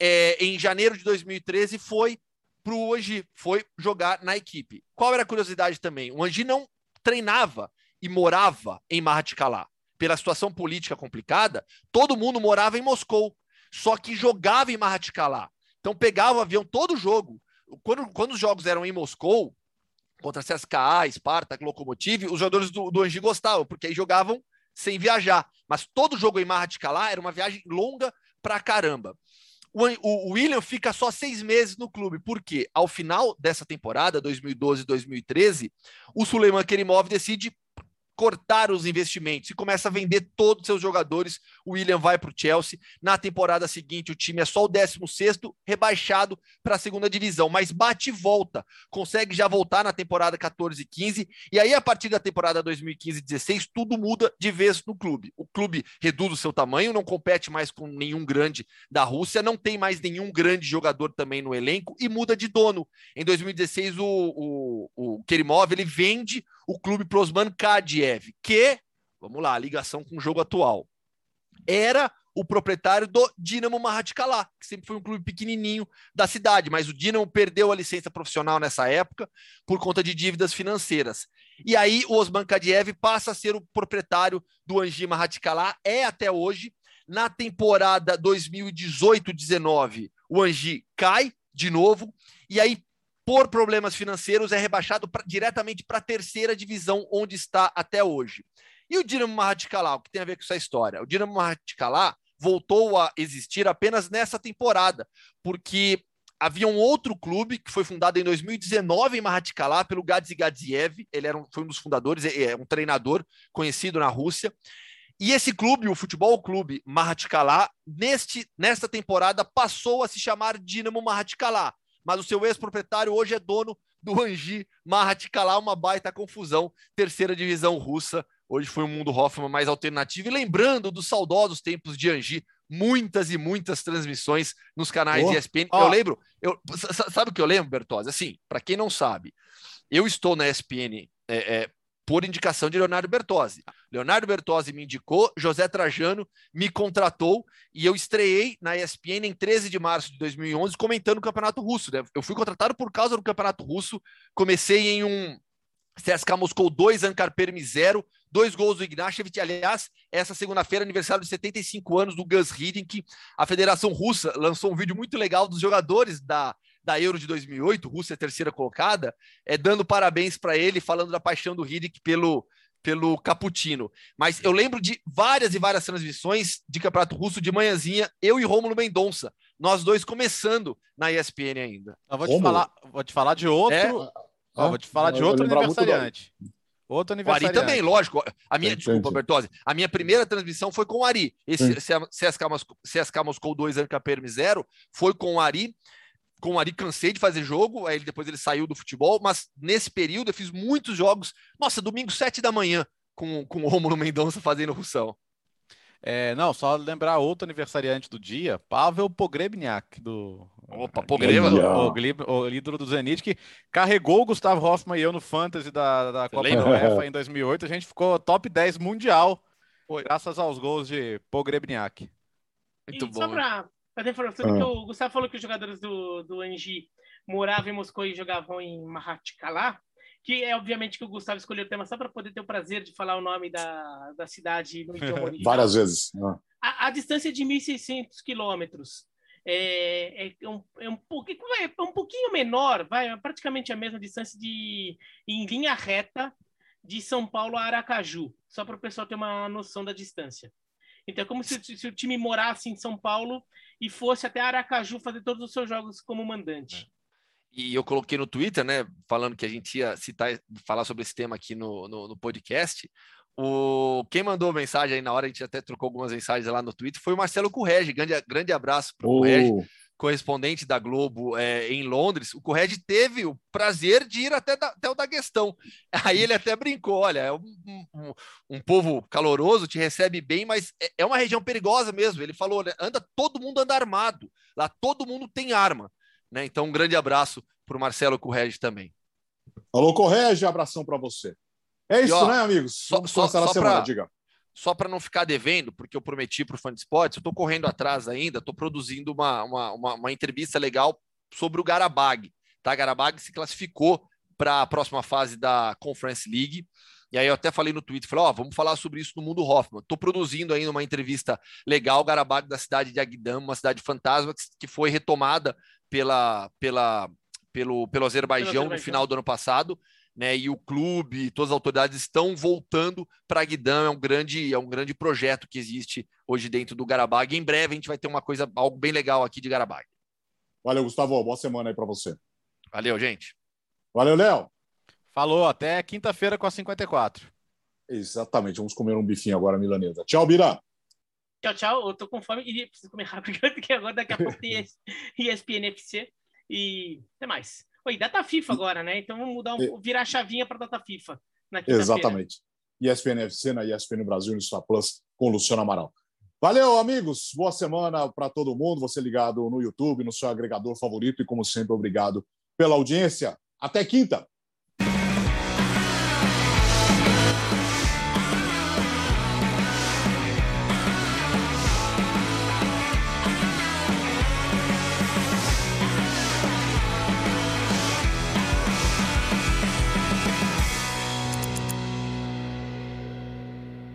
Speaker 3: é, em janeiro de 2013, foi para o Angi, foi jogar na equipe. Qual era a curiosidade também? O Angi não treinava e morava em Mahatkalar. Pela situação política complicada, todo mundo morava em Moscou, só que jogava em Mahatkalar. Então pegava o avião todo jogo quando, quando os jogos eram em Moscou, contra CSKA, Spartak, Lokomotiv, os jogadores do, do Angi gostavam, porque aí jogavam sem viajar. Mas todo jogo em Mahatkalar era uma viagem longa pra caramba. O, o, o, William fica só seis meses no clube, porque ao final dessa temporada, 2012-2013, o Suleiman Kerimov decide cortar os investimentos e começa a vender todos os seus jogadores. O William vai para o Chelsea. Na temporada seguinte, o time é só o 16 rebaixado para a segunda divisão, mas bate e volta. Consegue já voltar na temporada 14 e 15. E aí, a partir da temporada 2015-16, tudo muda de vez no clube. O clube reduz o seu tamanho, não compete mais com nenhum grande da Rússia, não tem mais nenhum grande jogador também no elenco e muda de dono. Em 2016, o, o, o Kerimov ele vende o clube para Osman Kadiev, que, vamos lá, ligação com o jogo atual, era o proprietário do Dinamo Mahatkalar, que sempre foi um clube pequenininho da cidade, mas o Dinamo perdeu a licença profissional nessa época por conta de dívidas financeiras. E aí o Osman Kadiev passa a ser o proprietário do Angi Mahatkalar, é até hoje. Na temporada 2018-19, o Angi cai de novo, e aí, por problemas financeiros, é rebaixado pra, diretamente para a terceira divisão, onde está até hoje. E o Dinamo Mahatkalar, o que tem a ver com essa história? O Dinamo Mahatkalar voltou a existir apenas nessa temporada, porque havia um outro clube que foi fundado em 2019 em Mahatkalar pelo Gadzi Gadziev, ele era um, foi um dos fundadores, é, é um treinador conhecido na Rússia. E esse clube, o Futebol Clube Mahatkalar, neste nesta temporada passou a se chamar Dinamo Mahatkalar, mas o seu ex-proprietário hoje é dono do Angi Mahatkalar, uma baita confusão, terceira divisão russa. Hoje foi um mundo Hoffman mais alternativo. E lembrando dos saudosos tempos de Angi, muitas e muitas transmissões nos canais oh, ESPN. Oh. Eu lembro, eu, sabe o que eu lembro, Bertozzi? Assim, para quem não sabe, eu estou na ESPN é, é, por indicação de Leonardo Bertozzi. Leonardo Bertozzi me indicou, José Trajano me contratou e eu estreiei na ESPN em 13 de março de 2011 comentando o Campeonato Russo. Né? Eu fui contratado por causa do Campeonato Russo, comecei em um CSKA Moscou 2, Ankar Permi 0, dois gols do Ignashevich. Aliás, essa segunda-feira, aniversário de 75 anos do Gus Hiddink. A Federação Russa lançou um vídeo muito legal dos jogadores da, da Euro de 2008, Rússia terceira colocada, é, dando parabéns para ele, falando da paixão do Hiddink pelo, pelo Caputino. Mas eu lembro de várias e várias transmissões de Campeonato Russo de manhãzinha, eu e Rômulo Mendonça, nós dois começando na ESPN ainda.
Speaker 2: Eu vou te, falar, vou te falar de outro. É? Ó, vou te falar de outro aniversariante. Outro aniversariante.
Speaker 3: O Ari também, lógico. A minha, Entendi. desculpa, Bertozzi. A minha primeira transmissão foi com o Ari. Esse CSK, CSK Moscou 2, Anca Permi 0, foi com o Ari. Com o Ari cansei de fazer jogo, aí depois ele saiu do futebol, mas nesse período eu fiz muitos jogos. Nossa, domingo, 7 da manhã, com, com o Romulo Mendonça fazendo russão.
Speaker 2: É, não, só lembrar outro aniversariante do dia, Pavel Pogrebniak, do.
Speaker 3: Opa, Pogreba.
Speaker 2: O, o, ídolo do Zenit, que carregou o Gustavo Hoffman e eu no Fantasy da, da Copa da UEFA em 2008. A gente ficou top 10 mundial, Foi. graças aos gols de Pogrebniak.
Speaker 4: Muito e bom. Só para fazer informação, ah. o Gustavo falou que os jogadores do, do Angi moravam em Moscou e jogavam em Mahatkalar que é obviamente que o Gustavo escolheu o tema só para poder ter o prazer de falar o nome da, da cidade no [LAUGHS] idioma original.
Speaker 1: Várias vezes. Ah.
Speaker 4: A, a distância é de 1.600 quilômetros. É, é, um, é, um pouquinho, é um pouquinho menor, vai, é praticamente a mesma distância de, em linha reta de São Paulo a Aracaju, só para o pessoal ter uma noção da distância. Então é como se, se, o time morasse em São Paulo e fosse até Aracaju fazer todos os seus jogos como mandante. É
Speaker 3: e eu coloquei no Twitter, né, falando que a gente ia citar, falar sobre esse tema aqui no, no, no podcast. O, quem mandou mensagem aí na hora, a gente até trocou algumas mensagens lá no Twitter, foi o Marcelo Correge. Grande, grande abraço para o oh. Correge, correspondente da Globo é, em Londres. O Correge teve o prazer de ir até, da, até o Daguestão. [LAUGHS] Aí ele até brincou: olha, é um, um, um, povo caloroso, te recebe bem, mas é, é uma região perigosa mesmo. Ele falou: né, anda, todo mundo anda armado, lá todo mundo tem arma. Né? Então, um grande abraço para o Marcelo Correge também.
Speaker 1: Alô, Correge, abração para você. É isso, ó, né, amigos?
Speaker 3: Só, só, só semana, diga. Só para não ficar devendo, porque eu prometi para o Fã de Esportes, eu estou correndo atrás ainda, estou produzindo uma, uma, uma, uma, entrevista legal sobre o Garabag. Tá? Garabag se classificou para a próxima fase da Conference League. E aí eu até falei no Twitter, falei, ó, oh, vamos falar sobre isso no mundo Hoffman. Estou produzindo ainda uma entrevista legal, Garabag da cidade de Agdam, uma cidade fantasma que foi retomada pela, pela, pelo, pelo Azerbaijão no final do ano passado, né? E o clube, todas as autoridades estão voltando para Guidão. É um grande, é um grande projeto que existe hoje dentro do Garabag. Em breve a gente vai ter uma coisa, algo bem legal aqui de Garabag.
Speaker 1: Valeu, Gustavo. Boa semana aí para você.
Speaker 3: Valeu, gente.
Speaker 1: Valeu, Léo.
Speaker 2: Falou, até quinta-feira com a 54.
Speaker 1: Exatamente, vamos comer um bifinho agora milanesa. Tchau, Bira.
Speaker 4: Tchau, tchau. Eu tô com fome e preciso comer [LAUGHS] rápido, porque agora daqui a pouco tem ESPN FC e até mais. Oi, data FIFA agora, né? Então vamos mudar um, virar a chavinha para data FIFA.
Speaker 1: Exatamente. ESPN FC na ESPN Brasil no Star Plus com Luciano Amaral. Valeu, amigos. Boa semana para todo mundo. Você ligado no YouTube, no seu agregador favorito e como sempre obrigado pela audiência. Até quinta.